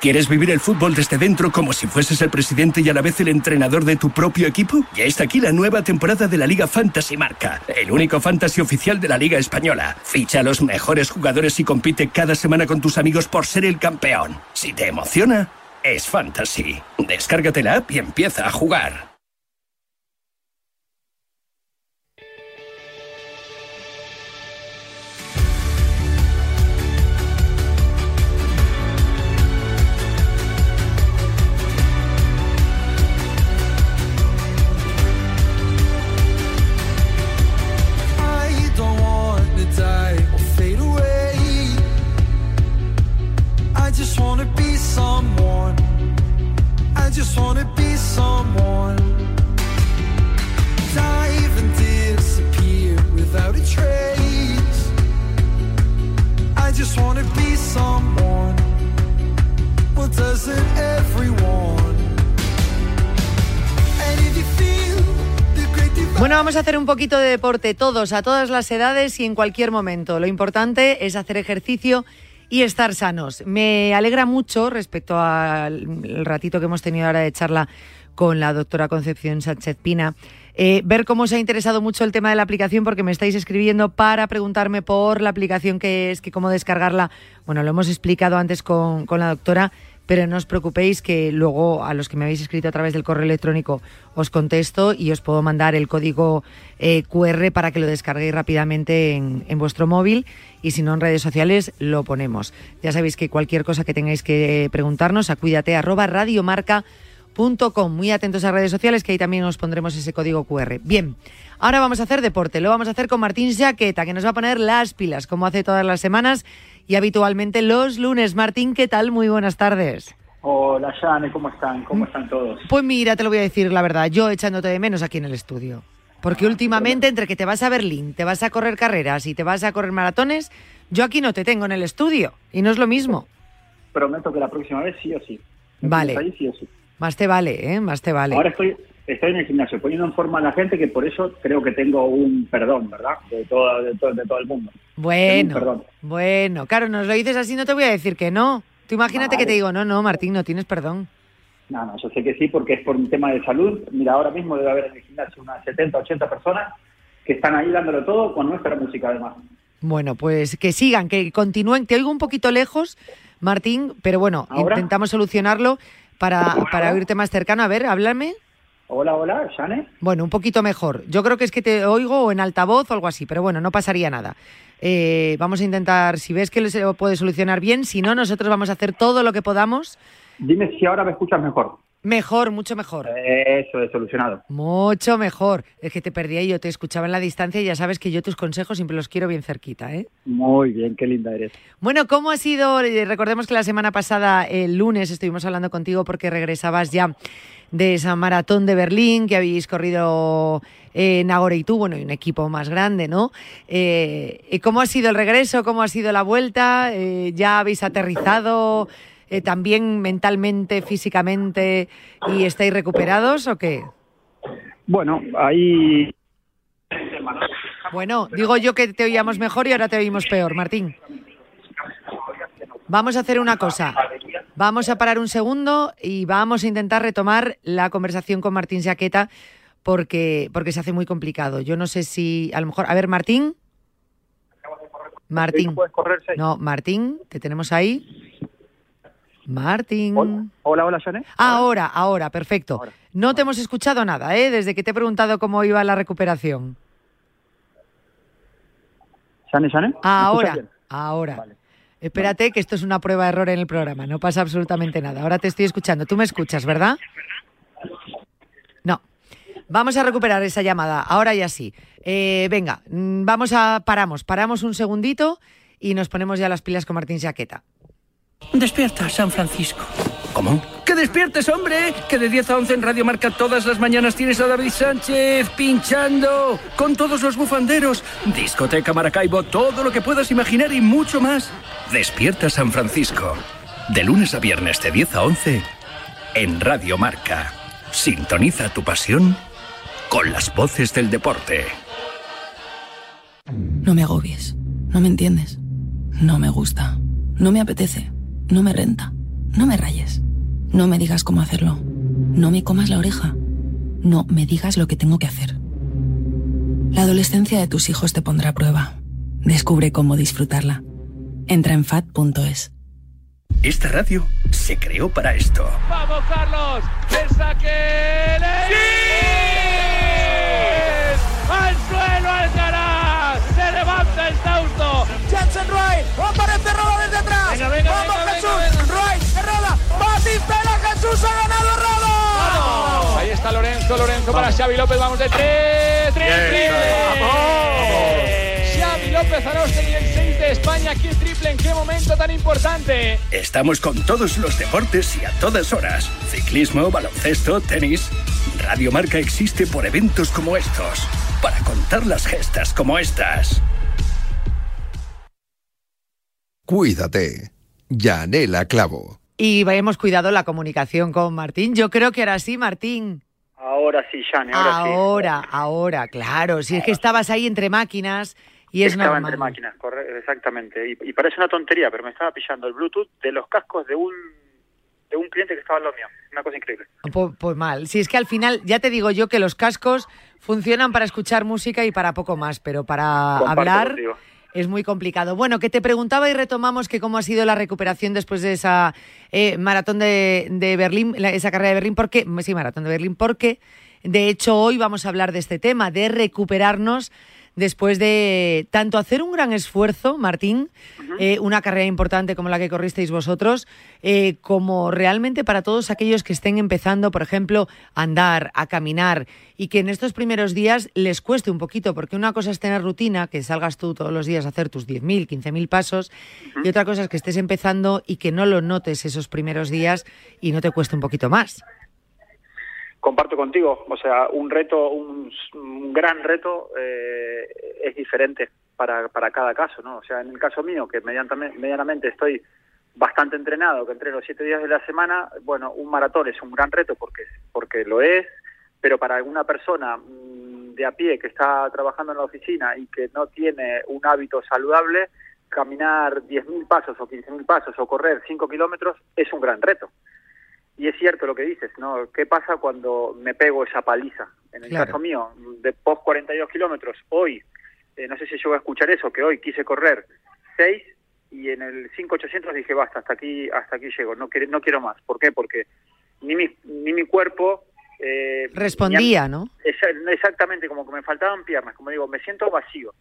¿Quieres vivir el fútbol desde dentro como si fueses el presidente y a la vez el entrenador de tu propio equipo? Ya está aquí la nueva temporada de la Liga Fantasy Marca, el único fantasy oficial de la Liga Española. Ficha a los mejores jugadores y compite cada semana con tus amigos por ser el campeón. Si te emociona, es fantasy. Descárgate la app y empieza a jugar. I just want to be someone. Dive and disappear without a trace. I just want to be someone. Well, doesn't everyone? And if you feel. Bueno, vamos a hacer un poquito de deporte todos, a todas las edades y en cualquier momento. Lo importante es hacer ejercicio y estar sanos. Me alegra mucho respecto al ratito que hemos tenido ahora de charla con la doctora Concepción Sánchez Pina. eh, ver cómo os ha interesado mucho el tema de la aplicación porque me estáis escribiendo para preguntarme por la aplicación que es, que cómo descargarla. Bueno, lo hemos explicado antes con, con la doctora, pero no os preocupéis que luego a los que me habéis escrito a través del correo electrónico os contesto y os puedo mandar el código eh, QR para que lo descarguéis rápidamente en, en vuestro móvil y si no en redes sociales lo ponemos. Ya sabéis que cualquier cosa que tengáis que preguntarnos a cuídate arroba radiomarca.com. Muy atentos a redes sociales que ahí también os pondremos ese código QR. Bien, ahora vamos a hacer deporte. Lo vamos a hacer con Martín Jaqueta, que nos va a poner las pilas, como hace todas las semanas y habitualmente los lunes. Martín, ¿qué tal? Muy buenas tardes. Hola, Jane, ¿cómo están? ¿Cómo están todos? Pues mira, te lo voy a decir la verdad, yo echándote de menos aquí en el estudio. Porque últimamente, entre que te vas a Berlín, te vas a correr carreras y te vas a correr maratones, yo aquí no te tengo en el estudio. Y no es lo mismo. Prometo que la próxima vez sí o sí. Vale. tienes ahí sí o sí. Más te vale, ¿eh? Más te vale. Ahora estoy, estoy en el gimnasio poniendo en forma a la gente que por eso creo que tengo un perdón, ¿verdad? De todo, de todo, de todo el mundo. Bueno, perdón. bueno, claro, nos lo dices así, no te voy a decir que no. Tú imagínate que te digo, no, no, Martín, no tienes perdón. No, no, yo sé que sí porque es por un tema de salud. Mira, ahora mismo debe haber en el gimnasio unas 70, 80 personas que están ahí dándolo todo con nuestra música además. Bueno, pues que sigan, que continúen. Te oigo un poquito lejos, Martín, pero bueno, ¿Ahora? intentamos solucionarlo para, para oírte más cercano. A ver, háblame. Hola, hola, Jane. Bueno, un poquito mejor. Yo creo que es que te oigo o en altavoz o algo así, pero bueno, no pasaría nada. Eh, vamos a intentar, si ves que se lo puede solucionar bien, si no, nosotros vamos a hacer todo lo que podamos. Dime si ahora me escuchas mejor. Mejor, mucho mejor. Eso es solucionado. Mucho mejor. Es que te perdí y yo te escuchaba en la distancia y ya sabes que yo tus consejos siempre los quiero bien cerquita, ¿eh? Muy bien, qué linda eres. Bueno, ¿cómo ha sido? Eh, Recordemos que la semana pasada, el lunes, estuvimos hablando contigo porque regresabas ya de esa maratón de Berlín que habéis corrido eh, Nagore y tú, bueno, y un equipo más grande, ¿no? Eh, ¿y ¿Cómo ha sido el regreso? ¿Cómo ha sido la vuelta? Eh, ¿Ya habéis aterrizado eh, también mentalmente, físicamente y estáis recuperados o qué? Bueno, ahí Bueno, digo yo que te oíamos mejor y ahora te oímos peor, Martín. Vamos a hacer una cosa. Vamos a parar un segundo y vamos a intentar retomar la conversación con Martín Jaqueta porque, porque se hace muy complicado. Yo no sé si, a lo mejor, a ver, Martín. Martín. No, Martín, te tenemos ahí. Martín. Hola, hola, Janet. Ahora, ahora, perfecto. No te hemos escuchado nada, ¿eh? Desde que te he preguntado cómo iba la recuperación. ¿Janet, Janet? ¿Me Ahora, ahora. Espérate, que esto es una prueba de error en el programa. No pasa absolutamente nada. Ahora te estoy escuchando. Tú me escuchas, ¿verdad? No. Vamos a recuperar esa llamada. Ahora ya sí. Eh, venga, mm, vamos a paramos, paramos un segundito y nos ponemos ya las pilas con Martín Jaqueta. Despierta, San Francisco. ¿Cómo? ¡Que despiertes, hombre! Que de 10 a 11 en Radio Marca todas las mañanas tienes a David Sánchez pinchando con todos los bufanderos. Discoteca Maracaibo, todo lo que puedas imaginar y mucho más. Despierta, San Francisco. De lunes a viernes de 10 a 11 en Radio Marca. Sintoniza tu pasión con las voces del deporte. No me agobies. No me entiendes. No me gusta. No me apetece. No me renta. No me rayes. No me digas cómo hacerlo. No me comas la oreja. No me digas lo que tengo que hacer. La adolescencia de tus hijos te pondrá a prueba. Descubre cómo disfrutarla. Entra en fat.es. Esta radio se creó para esto. ¡Vamos, Carlos! ¡El saque! ¡Al suelo, Alcaraz! ¡Se levanta el Tausto! ¡Jensen Wright! ¡Aparece ¡Jesús ha ganado Roda! Ahí está Lorenzo, Lorenzo para Xavi López. ¡Vamos de tres! ¡Tres! Bien, triple! Xavi López Aroste y el 6 de España. ¡Qué triple! ¿En qué momento tan importante? Estamos con todos los deportes y a todas horas. Ciclismo, baloncesto, tenis. Radio Marca existe por eventos como estos. Para contar las gestas como estas. Cuídate. Yanela Clavo. Y hemos cuidado la comunicación con Martín. Yo creo que ahora sí, Martín. Ahora sí, Jane, ahora, sí. Ahora, claro. Si es que estabas ahí entre máquinas y es Estaba normal. entre máquinas, corre- exactamente. Y, y parece una tontería, pero me estaba pillando el Bluetooth de los cascos de un de un cliente que estaba al lado mío. Una cosa increíble. Pues, pues mal. Si es que al final, ya te digo yo que los cascos funcionan para escuchar música y para poco más, pero para Comparto hablar contigo. Es muy complicado. Bueno, que te preguntaba y retomamos que cómo ha sido la recuperación después de esa eh, maratón de, de Berlín, la- esa carrera de Berlín, porque, sí, maratón de Berlín, porque de hecho hoy vamos a hablar de este tema, de recuperarnos después de tanto hacer un gran esfuerzo, Martín, eh, una carrera importante como la que corristeis vosotros, eh, como realmente para todos aquellos que estén empezando, por ejemplo, a andar, a caminar y que en estos primeros días les cueste un poquito, porque una cosa es tener rutina, que salgas tú todos los días a hacer tus 10.000, 15.000 pasos, y otra cosa es que estés empezando y que no lo notes esos primeros días y no te cueste un poquito más. Comparto contigo, o sea, un reto, un, gran reto eh, es diferente para, para cada caso, ¿no? O sea, en el caso mío, que medianamente, medianamente estoy bastante entrenado, que entreno siete días de la semana, bueno, un maratón es un gran reto porque, porque lo es, pero para alguna persona mm, de a pie que está trabajando en la oficina y que no tiene un hábito saludable, caminar 10.000 pasos o 15.000 pasos o correr 5 kilómetros es un gran reto. Y es cierto lo que dices, ¿no? ¿Qué pasa cuando me pego esa paliza? En el Claro. caso mío, de post 42 kilómetros, hoy, eh, no sé si yo voy a escuchar eso, que hoy quise correr 6 y en el 5800 dije, basta, hasta aquí hasta aquí llego, no quiero, no quiero más. ¿Por qué? Porque ni mi, ni mi cuerpo... eh, Respondía, a- ¿no? Exactamente, como que me faltaban piernas, como digo, me siento vacío.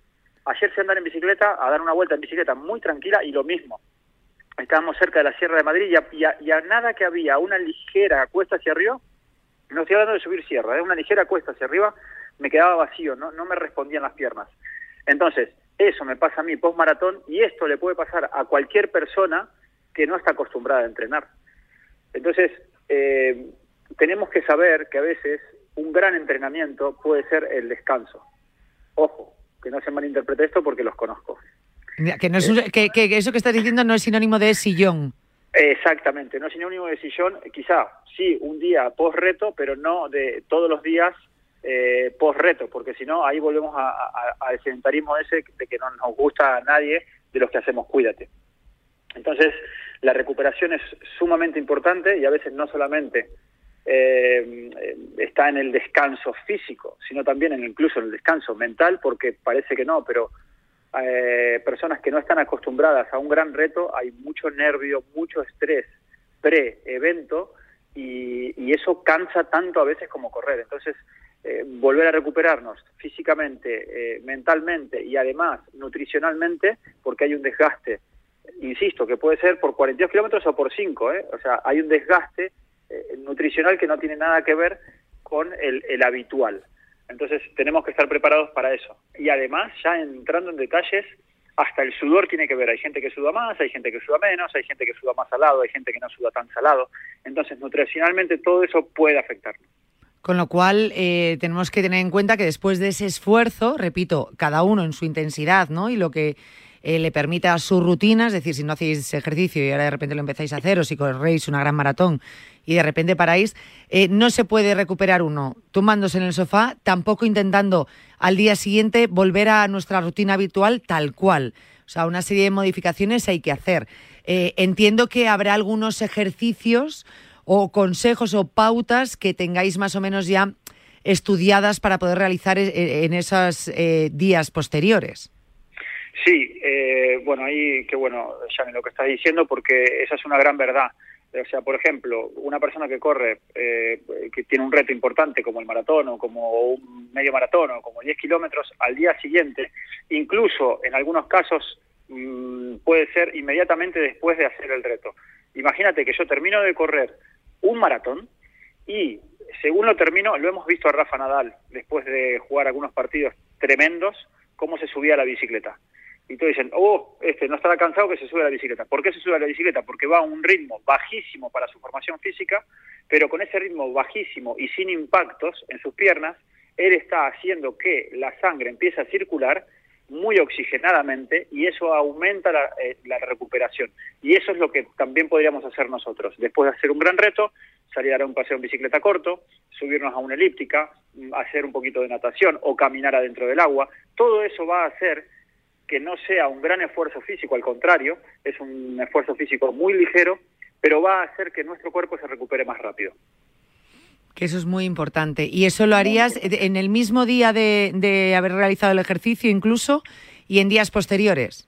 Ayer a andar en bicicleta, a dar una vuelta en bicicleta muy tranquila y lo mismo. Estábamos cerca de la Sierra de Madrid y a, y a- nada que había una ligera cuesta hacia arriba, no estoy hablando de subir sierra, es una ligera cuesta hacia arriba, me quedaba vacío, no, no me respondían las piernas. Entonces, eso me pasa a mí post maratón y esto le puede pasar a cualquier persona que no está acostumbrada a entrenar. Entonces, eh, tenemos que saber que a veces un gran entrenamiento puede ser el descanso. Ojo, que no se malinterprete esto porque los conozco. Que, no es un- que, que eso que estás diciendo no es sinónimo de sillón. Exactamente, no es sinónimo de sillón, quizá sí un día post reto, pero no de todos los días eh, post-reto, porque si no, ahí volvemos a- a- al sedentarismo ese de que no nos gusta a nadie de los que hacemos cuídate. Entonces, la recuperación es sumamente importante y a veces no solamente eh, eh, está en el descanso físico, sino también en incluso en el descanso mental, porque parece que no, pero eh, personas que no están acostumbradas a un gran reto, hay mucho nervio, mucho estrés pre-evento y, y eso cansa tanto a veces como correr. Entonces, eh, volver a recuperarnos físicamente, eh, mentalmente y además nutricionalmente, porque hay un desgaste, insisto, que puede ser por 42 kilómetros o por 5, ¿eh? o sea, hay un desgaste eh, nutricional que no tiene nada que ver con el, el habitual. Entonces tenemos que estar preparados para eso. Y además, ya entrando en detalles, hasta el sudor tiene que ver. Hay gente que suda más, hay gente que suda menos, hay gente que suda más salado, hay gente que no suda tan salado. Entonces, nutricionalmente todo eso puede afectarnos. Con lo cual, eh, tenemos que tener en cuenta que después de ese esfuerzo, repito, cada uno en su intensidad, ¿no? Y lo que eh, le permita su rutina, es decir, si no hacéis ejercicio y ahora de repente lo empezáis a hacer, o si corréis una gran maratón y de repente paráis, eh, no se puede recuperar uno tumbándose en el sofá, tampoco intentando al día siguiente volver a nuestra rutina habitual tal cual. O sea, una serie de modificaciones hay que hacer. Eh, entiendo que habrá algunos ejercicios o consejos o pautas que tengáis más o menos ya estudiadas para poder realizar en esos días posteriores. Sí, eh, bueno, ahí, qué bueno, Shani, lo que estás diciendo, porque esa es una gran verdad. O sea, por ejemplo, una persona que corre, eh, que tiene un reto importante como el maratón o como un medio maratón o como 10 kilómetros, al día siguiente, incluso en algunos casos mm, puede ser inmediatamente después de hacer el reto. Imagínate que yo termino de correr un maratón y según lo termino, lo hemos visto a Rafa Nadal después de jugar algunos partidos tremendos, cómo se subía a la bicicleta. Y todos dicen, oh, este no estará cansado que se sube a la bicicleta. ¿Por qué se sube a la bicicleta? Porque va a un ritmo bajísimo para su formación física, pero con ese ritmo bajísimo y sin impactos en sus piernas, él está haciendo que la sangre empiece a circular muy oxigenadamente y eso aumenta la, eh, la recuperación. Y eso es lo que también podríamos hacer nosotros. Después de hacer un gran reto, salir a dar un paseo en bicicleta corto, subirnos a una elíptica, mm, hacer un poquito de natación o caminar adentro del agua. Todo eso va a hacer que no sea un gran esfuerzo físico, al contrario, es un esfuerzo físico muy ligero, pero va a hacer que nuestro cuerpo se recupere más rápido. Que eso es muy importante. ¿Y eso lo harías en el mismo día de, de haber realizado el ejercicio incluso y en días posteriores?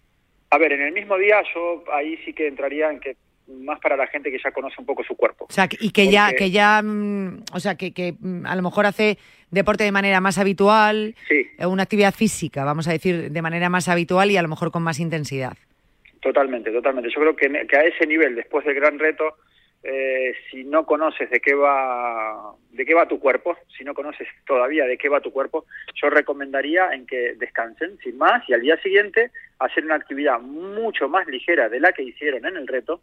A ver, en el mismo día yo ahí sí que entraría en que más para la gente que ya conoce un poco su cuerpo. O sea, y que ya, que ya, mm, o sea, que, que mm, a lo mejor hace deporte de manera más habitual, eh, una actividad física, vamos a decir, de manera más habitual y a lo mejor con más intensidad. Totalmente, totalmente. Yo creo que, que a ese nivel, después del gran reto, eh, si no conoces de qué va de qué va tu cuerpo, si no conoces todavía de qué va tu cuerpo, yo recomendaría en que descansen sin más y al día siguiente hacer una actividad mucho más ligera de la que hicieron en el reto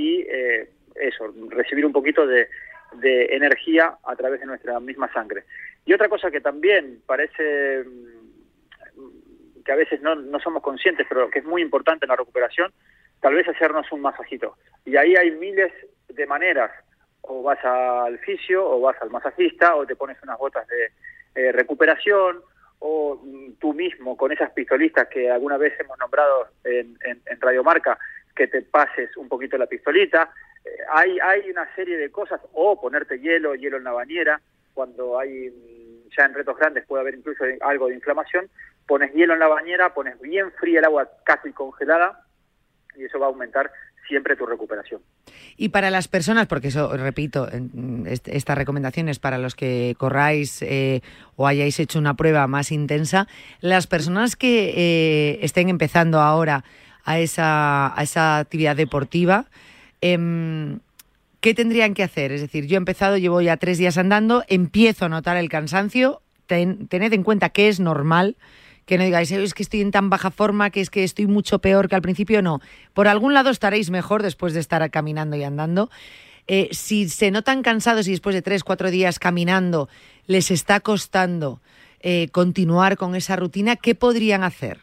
y eh, eso, recibir un poquito de, energía a través de nuestra misma sangre. Y otra cosa que también parece mm, que a veces no, no somos conscientes, pero que es muy importante en la recuperación, tal vez hacernos un masajito. Y ahí hay miles de maneras. O vas al fisio, o vas al masajista, o te pones unas botas de eh, recuperación, o mm, tú mismo con esas pistolistas que alguna vez hemos nombrado en, en, en Radio Marca, que te pases un poquito la pistolita. Eh, hay, hay una serie de cosas, o ponerte hielo, hielo en la bañera, cuando hay mm, ya en retos grandes puede haber incluso algo de inflamación, pones hielo en la bañera, pones bien fría el agua casi congelada y eso va a aumentar siempre tu recuperación. Y para las personas, porque eso, repito, en- est- esta recomendación es para los que corráis eh, o hayáis hecho una prueba más intensa, las personas que eh, estén empezando ahora a esa, a esa actividad deportiva, em, ¿qué tendrían que hacer? Es decir, yo he empezado, llevo ya tres días andando, empiezo a notar el cansancio, ten- tened en cuenta que es normal, que no digáis, "Eh, es que estoy en tan baja forma, que es que estoy mucho peor que al principio, no. Por algún lado estaréis mejor después de estar caminando y andando. Eh, si se notan cansados y después de tres, cuatro días caminando les está costando eh, continuar con esa rutina, ¿qué podrían hacer?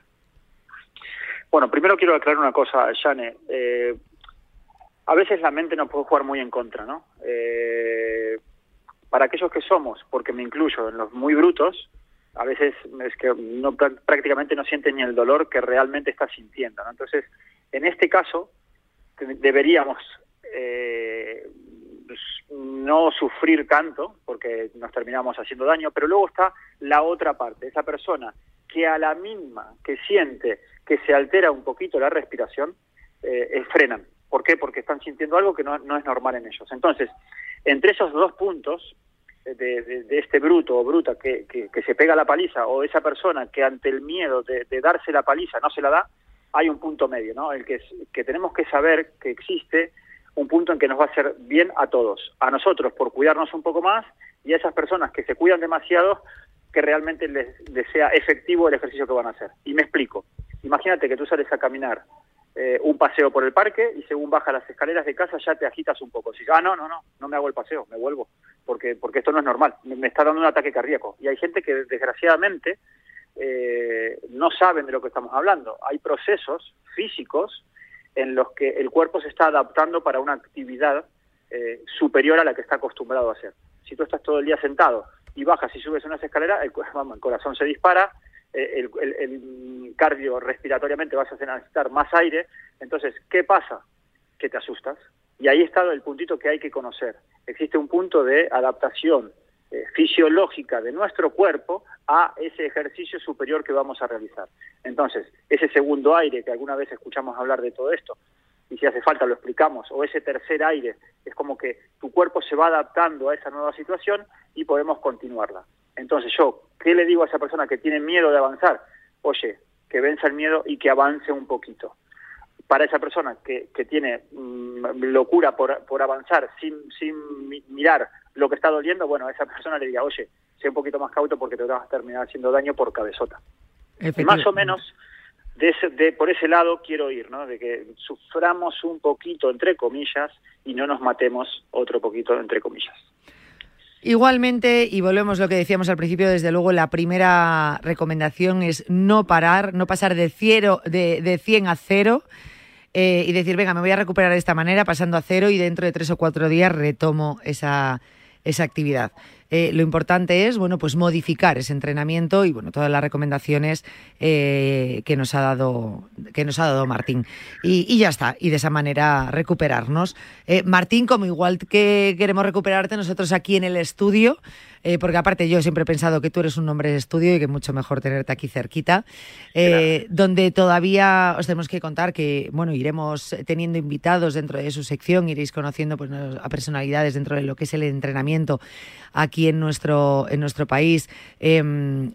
Bueno, primero quiero aclarar una cosa, Shane. Eh, a veces la mente nos puede jugar muy en contra, ¿no? Eh, para aquellos que somos, porque me incluyo en los muy brutos, a veces es que no prá- prácticamente no sienten ni el dolor que realmente estás sintiendo. ¿no? Entonces, en este caso, deberíamos eh, no sufrir tanto, porque nos terminamos haciendo daño, pero luego está la otra parte, esa persona que a la misma que siente que se altera un poquito la respiración, eh, frenan. ¿Por qué? Porque están sintiendo algo que no, no es normal en ellos. Entonces, entre esos dos puntos, de, de- este bruto o bruta que, que- se pega la paliza o esa persona que ante el miedo de, de darse la paliza no se la da, hay un punto medio, ¿no? El que, que tenemos que saber que existe un punto en que nos va a hacer bien a todos, a nosotros por cuidarnos un poco más y a esas personas que se cuidan demasiado que realmente les, sea efectivo el ejercicio que van a hacer. Y me explico. Imagínate que tú sales a caminar eh, un paseo por el parque y según bajas las escaleras de casa ya te agitas un poco. Dices, ah, no, no, no, no me hago el paseo, me vuelvo, porque, porque esto no es normal, me, me está dando un ataque cardíaco. Y hay gente que desgraciadamente eh, no saben de lo que estamos hablando. Hay procesos físicos en los que el cuerpo se está adaptando para una actividad eh, superior a la que está acostumbrado a hacer. Si tú estás todo el día sentado y bajas y subes unas escaleras, el, el corazón se dispara, eh, el cardio respiratoriamente vas a necesitar más aire. Entonces, ¿qué pasa? Que te asustas. Y ahí está el puntito que hay que conocer. Existe un punto de adaptación eh, fisiológica de nuestro cuerpo a ese ejercicio superior que vamos a realizar. Entonces, ese segundo aire que alguna vez escuchamos hablar de todo esto, y si hace falta lo explicamos, o ese tercer aire, es como que tu cuerpo se va adaptando a esa nueva situación y podemos continuarla. Entonces yo, ¿qué le digo a esa persona que tiene miedo de avanzar? Oye, que venza el miedo y que avance un poquito. Para esa persona que, que tiene mm, locura por, por avanzar sin, sin mi- mirar lo que está doliendo, bueno, a esa persona le diga, oye, sé un poquito más cauto porque te vas a terminar haciendo daño por cabezota. Más o menos de ese- de, por ese lado quiero ir, ¿no? De que suframos un poquito, entre comillas, y no nos matemos otro poquito, entre comillas. Igualmente, y volvemos a lo que decíamos al principio, desde luego la primera recomendación es no parar, no pasar de, ciero, de, de 100 a cero eh, y decir, venga, me voy a recuperar de esta manera, pasando a cero y dentro de tres o cuatro días retomo esa, esa actividad. Eh, lo importante es, bueno, pues modificar ese entrenamiento y, bueno, todas las recomendaciones eh, que nos ha dado que nos ha dado Martín. Y, y ya está, y de esa manera recuperarnos. Eh, Martín, como igual que queremos recuperarte nosotros aquí en el estudio, eh, porque aparte yo siempre he pensado que tú eres un hombre de estudio y que es mucho mejor tenerte aquí cerquita, eh, donde todavía os tenemos que contar que, bueno, iremos teniendo invitados dentro de su sección, iréis conociendo pues, a personalidades dentro de lo que es el entrenamiento aquí en nuestro, en nuestro país, eh,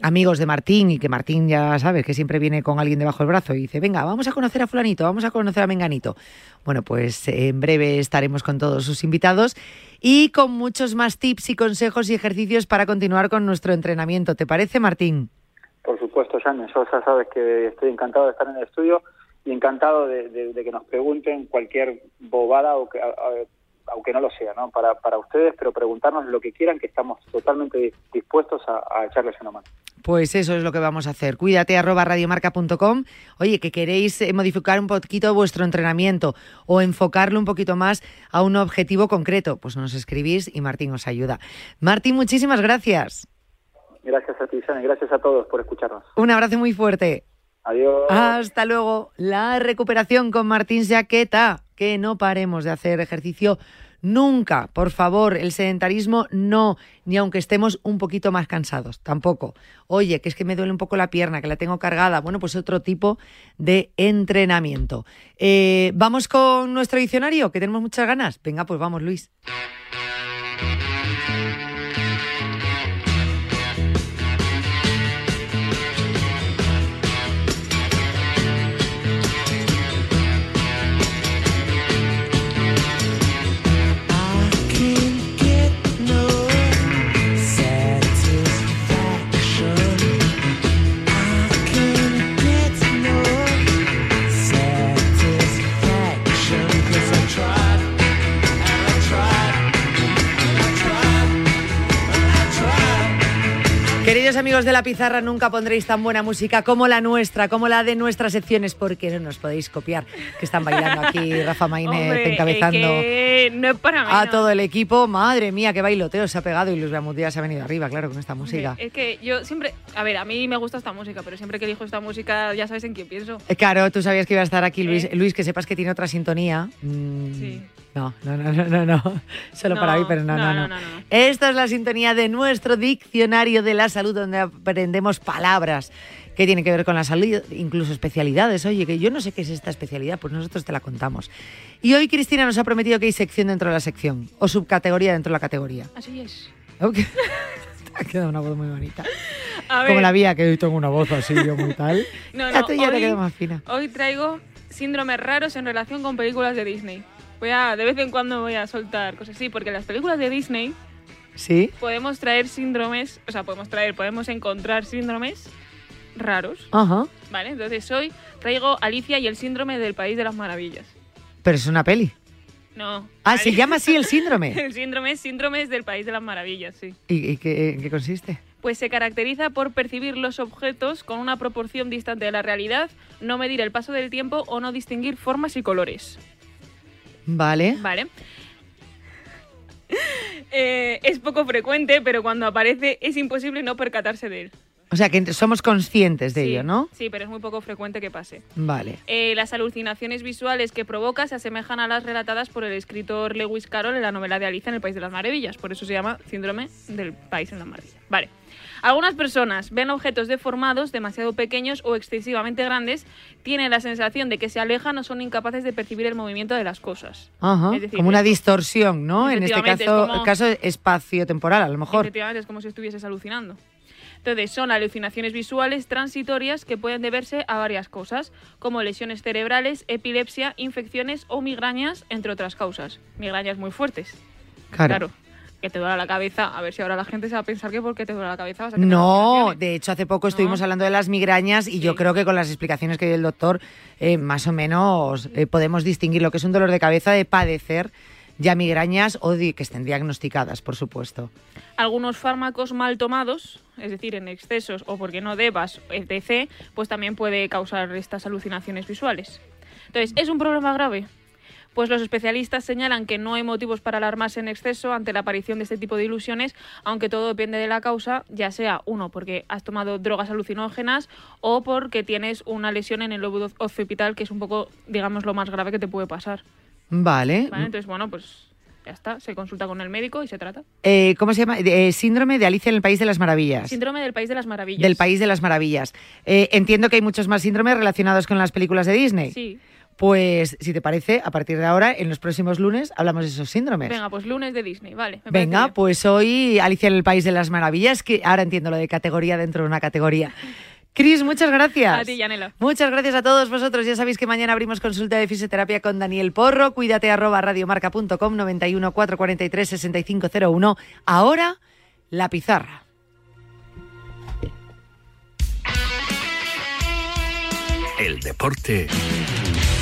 amigos de Martín, y que Martín ya sabes que siempre viene con alguien debajo del brazo y dice, venga, vamos a conocer a fulanito, vamos a conocer a Menganito. Bueno, pues en breve estaremos con todos sus invitados y con muchos más tips y consejos y ejercicios para continuar con nuestro entrenamiento. ¿Te parece, Martín? Por supuesto, Jan, yo ya sabes que estoy encantado de estar en el estudio y encantado de, que nos pregunten cualquier bobada o que, aunque no lo sea, ¿no? Para, para ustedes, pero preguntarnos lo que quieran, que estamos totalmente dispuestos a, a echarles una mano. Pues eso es lo que vamos a hacer. Cuídate arroba radiomarca.com. Oye, que queréis eh, modificar un poquito vuestro entrenamiento o enfocarlo un poquito más a un objetivo concreto, pues nos escribís y Martín os ayuda. Martín, muchísimas gracias. Gracias a ti, Jan, y gracias a todos por escucharnos. Un abrazo muy fuerte. Adiós. Hasta luego. La recuperación con Martín Jaqueta. Que no paremos de hacer ejercicio nunca. Por favor, el sedentarismo no, ni aunque estemos un poquito más cansados, tampoco. Oye, que es que me duele un poco la pierna, que la tengo cargada. Bueno, pues otro tipo de entrenamiento. Eh, Vamos con nuestro diccionario, que tenemos muchas ganas. Venga, pues vamos, Luis. Queridos amigos de la pizarra, nunca pondréis tan buena música como la nuestra, como la de nuestras secciones, porque no nos podéis copiar, que están bailando aquí Rafa Hombre, encabezando es que no es para a todo el equipo. Madre mía, qué bailoteo se ha pegado y Luis Bermúdez se ha venido arriba, claro, con esta música. Es que yo siempre, a ver, a mí me gusta esta música, pero siempre que elijo esta música ya sabes en quién pienso. Eh, Claro, tú sabías que iba a estar aquí Luis. Luis, que sepas que tiene otra sintonía. Mm, Sí. No, no, no, no, no, no. Solo para mí, pero no no, no. Esta es la sintonía de nuestro diccionario de la salud, donde aprendemos palabras que tienen que ver con la salud, incluso especialidades. Oye, que yo no sé qué es esta especialidad, pues nosotros te la contamos. Y hoy Cristina nos ha prometido que hay sección dentro de la sección, o subcategoría dentro de la categoría. Así es. Ok. Te ha quedado una voz muy bonita. A Como ver, la mía, que hoy tengo una voz así, yo muy tal. No, La no, tuya te hoy- queda más fina. Hoy traigo síndromes raros en relación con películas de Disney. Voy a, de vez en cuando voy a soltar cosas así, porque en las películas de Disney ¿Sí? podemos traer síndromes, o sea, podemos traer, podemos encontrar síndromes raros. Ajá. Vale, entonces hoy traigo Alicia y el síndrome del País de las Maravillas. Pero es una peli. No. Ah, se Ali- llama así el síndrome. el síndrome es síndromes del País de las Maravillas, sí. ¿Y, y qué, en qué consiste? Pues se caracteriza por percibir los objetos con una proporción distante de la realidad, no medir el paso del tiempo o no distinguir formas y colores. Vale. Vale. Eh, es poco frecuente, pero cuando aparece es imposible no percatarse de él. O sea, que somos conscientes de Sí, ello, ¿no? Sí, pero es muy poco frecuente que pase. Vale. Eh, las alucinaciones visuales que provoca se asemejan a las relatadas por el escritor Lewis Carroll en la novela de Alicia en el País de las Maravillas. Por eso se llama síndrome del País en las Maravillas. Vale. Algunas personas ven objetos deformados, demasiado pequeños o excesivamente grandes, tienen la sensación de que se alejan o son incapaces de percibir el movimiento de las cosas. Ajá. Es decir, como una distorsión, ¿no? En este es caso, como- caso espacio-temporal, a lo mejor. Efectivamente, es como si estuvieses alucinando. Entonces, son alucinaciones visuales transitorias que pueden deberse a varias cosas, como lesiones cerebrales, epilepsia, infecciones o migrañas, entre otras causas. Migrañas muy fuertes. Claro. Que te duele la cabeza. A ver si ahora la gente se va a pensar que porque te duele la cabeza vas a tener No, de hecho hace poco estuvimos hablando de las migrañas y yo creo que con las explicaciones que dio el doctor eh, más o menos eh, podemos distinguir lo que es un dolor de cabeza de padecer ya migrañas o de que estén diagnosticadas, por supuesto. Algunos fármacos mal tomados, es decir, en excesos o porque no debas, etc., pues también puede causar estas alucinaciones visuales. Entonces, ¿es un problema grave? Pues los especialistas señalan que no hay motivos para alarmarse en exceso ante la aparición de este tipo de ilusiones, aunque todo depende de la causa, ya sea uno porque has tomado drogas alucinógenas o porque tienes una lesión en el lóbulo occipital, que es un poco, digamos, lo más grave que te puede pasar. Vale. ¿vale? Entonces, bueno, pues ya está, se consulta con el médico y se trata. Eh, ¿Cómo se llama? Eh, síndrome de Alicia en el País de las Maravillas. Síndrome del País de las Maravillas. Del País de las Maravillas. Eh, entiendo que hay muchos más síndromes relacionados con las películas de Disney. Sí. Pues, si te parece, a partir de ahora, en los próximos lunes, hablamos de esos síndromes. Venga, pues lunes de Disney, vale. me Venga, bien. pues hoy Alicia en el País de las Maravillas, que ahora entiendo lo de categoría dentro de una categoría. Cris, muchas gracias. A ti, Yanela. Muchas gracias a todos vosotros. Ya sabéis que mañana abrimos consulta de fisioterapia con Daniel Porro. Cuídate arroba radiomarca.com 91 443 6501. Ahora, la pizarra. El deporte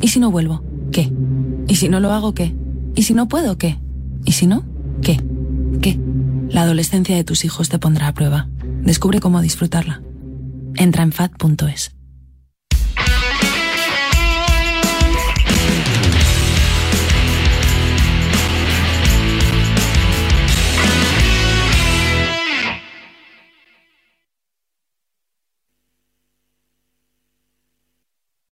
¿Y si no vuelvo? ¿Qué? ¿Y si no lo hago? ¿Qué? ¿Y si no puedo? ¿Qué? ¿Y si no? ¿Qué? ¿Qué? La adolescencia de tus hijos te pondrá a prueba. Descubre cómo disfrutarla. Entra en fat.es.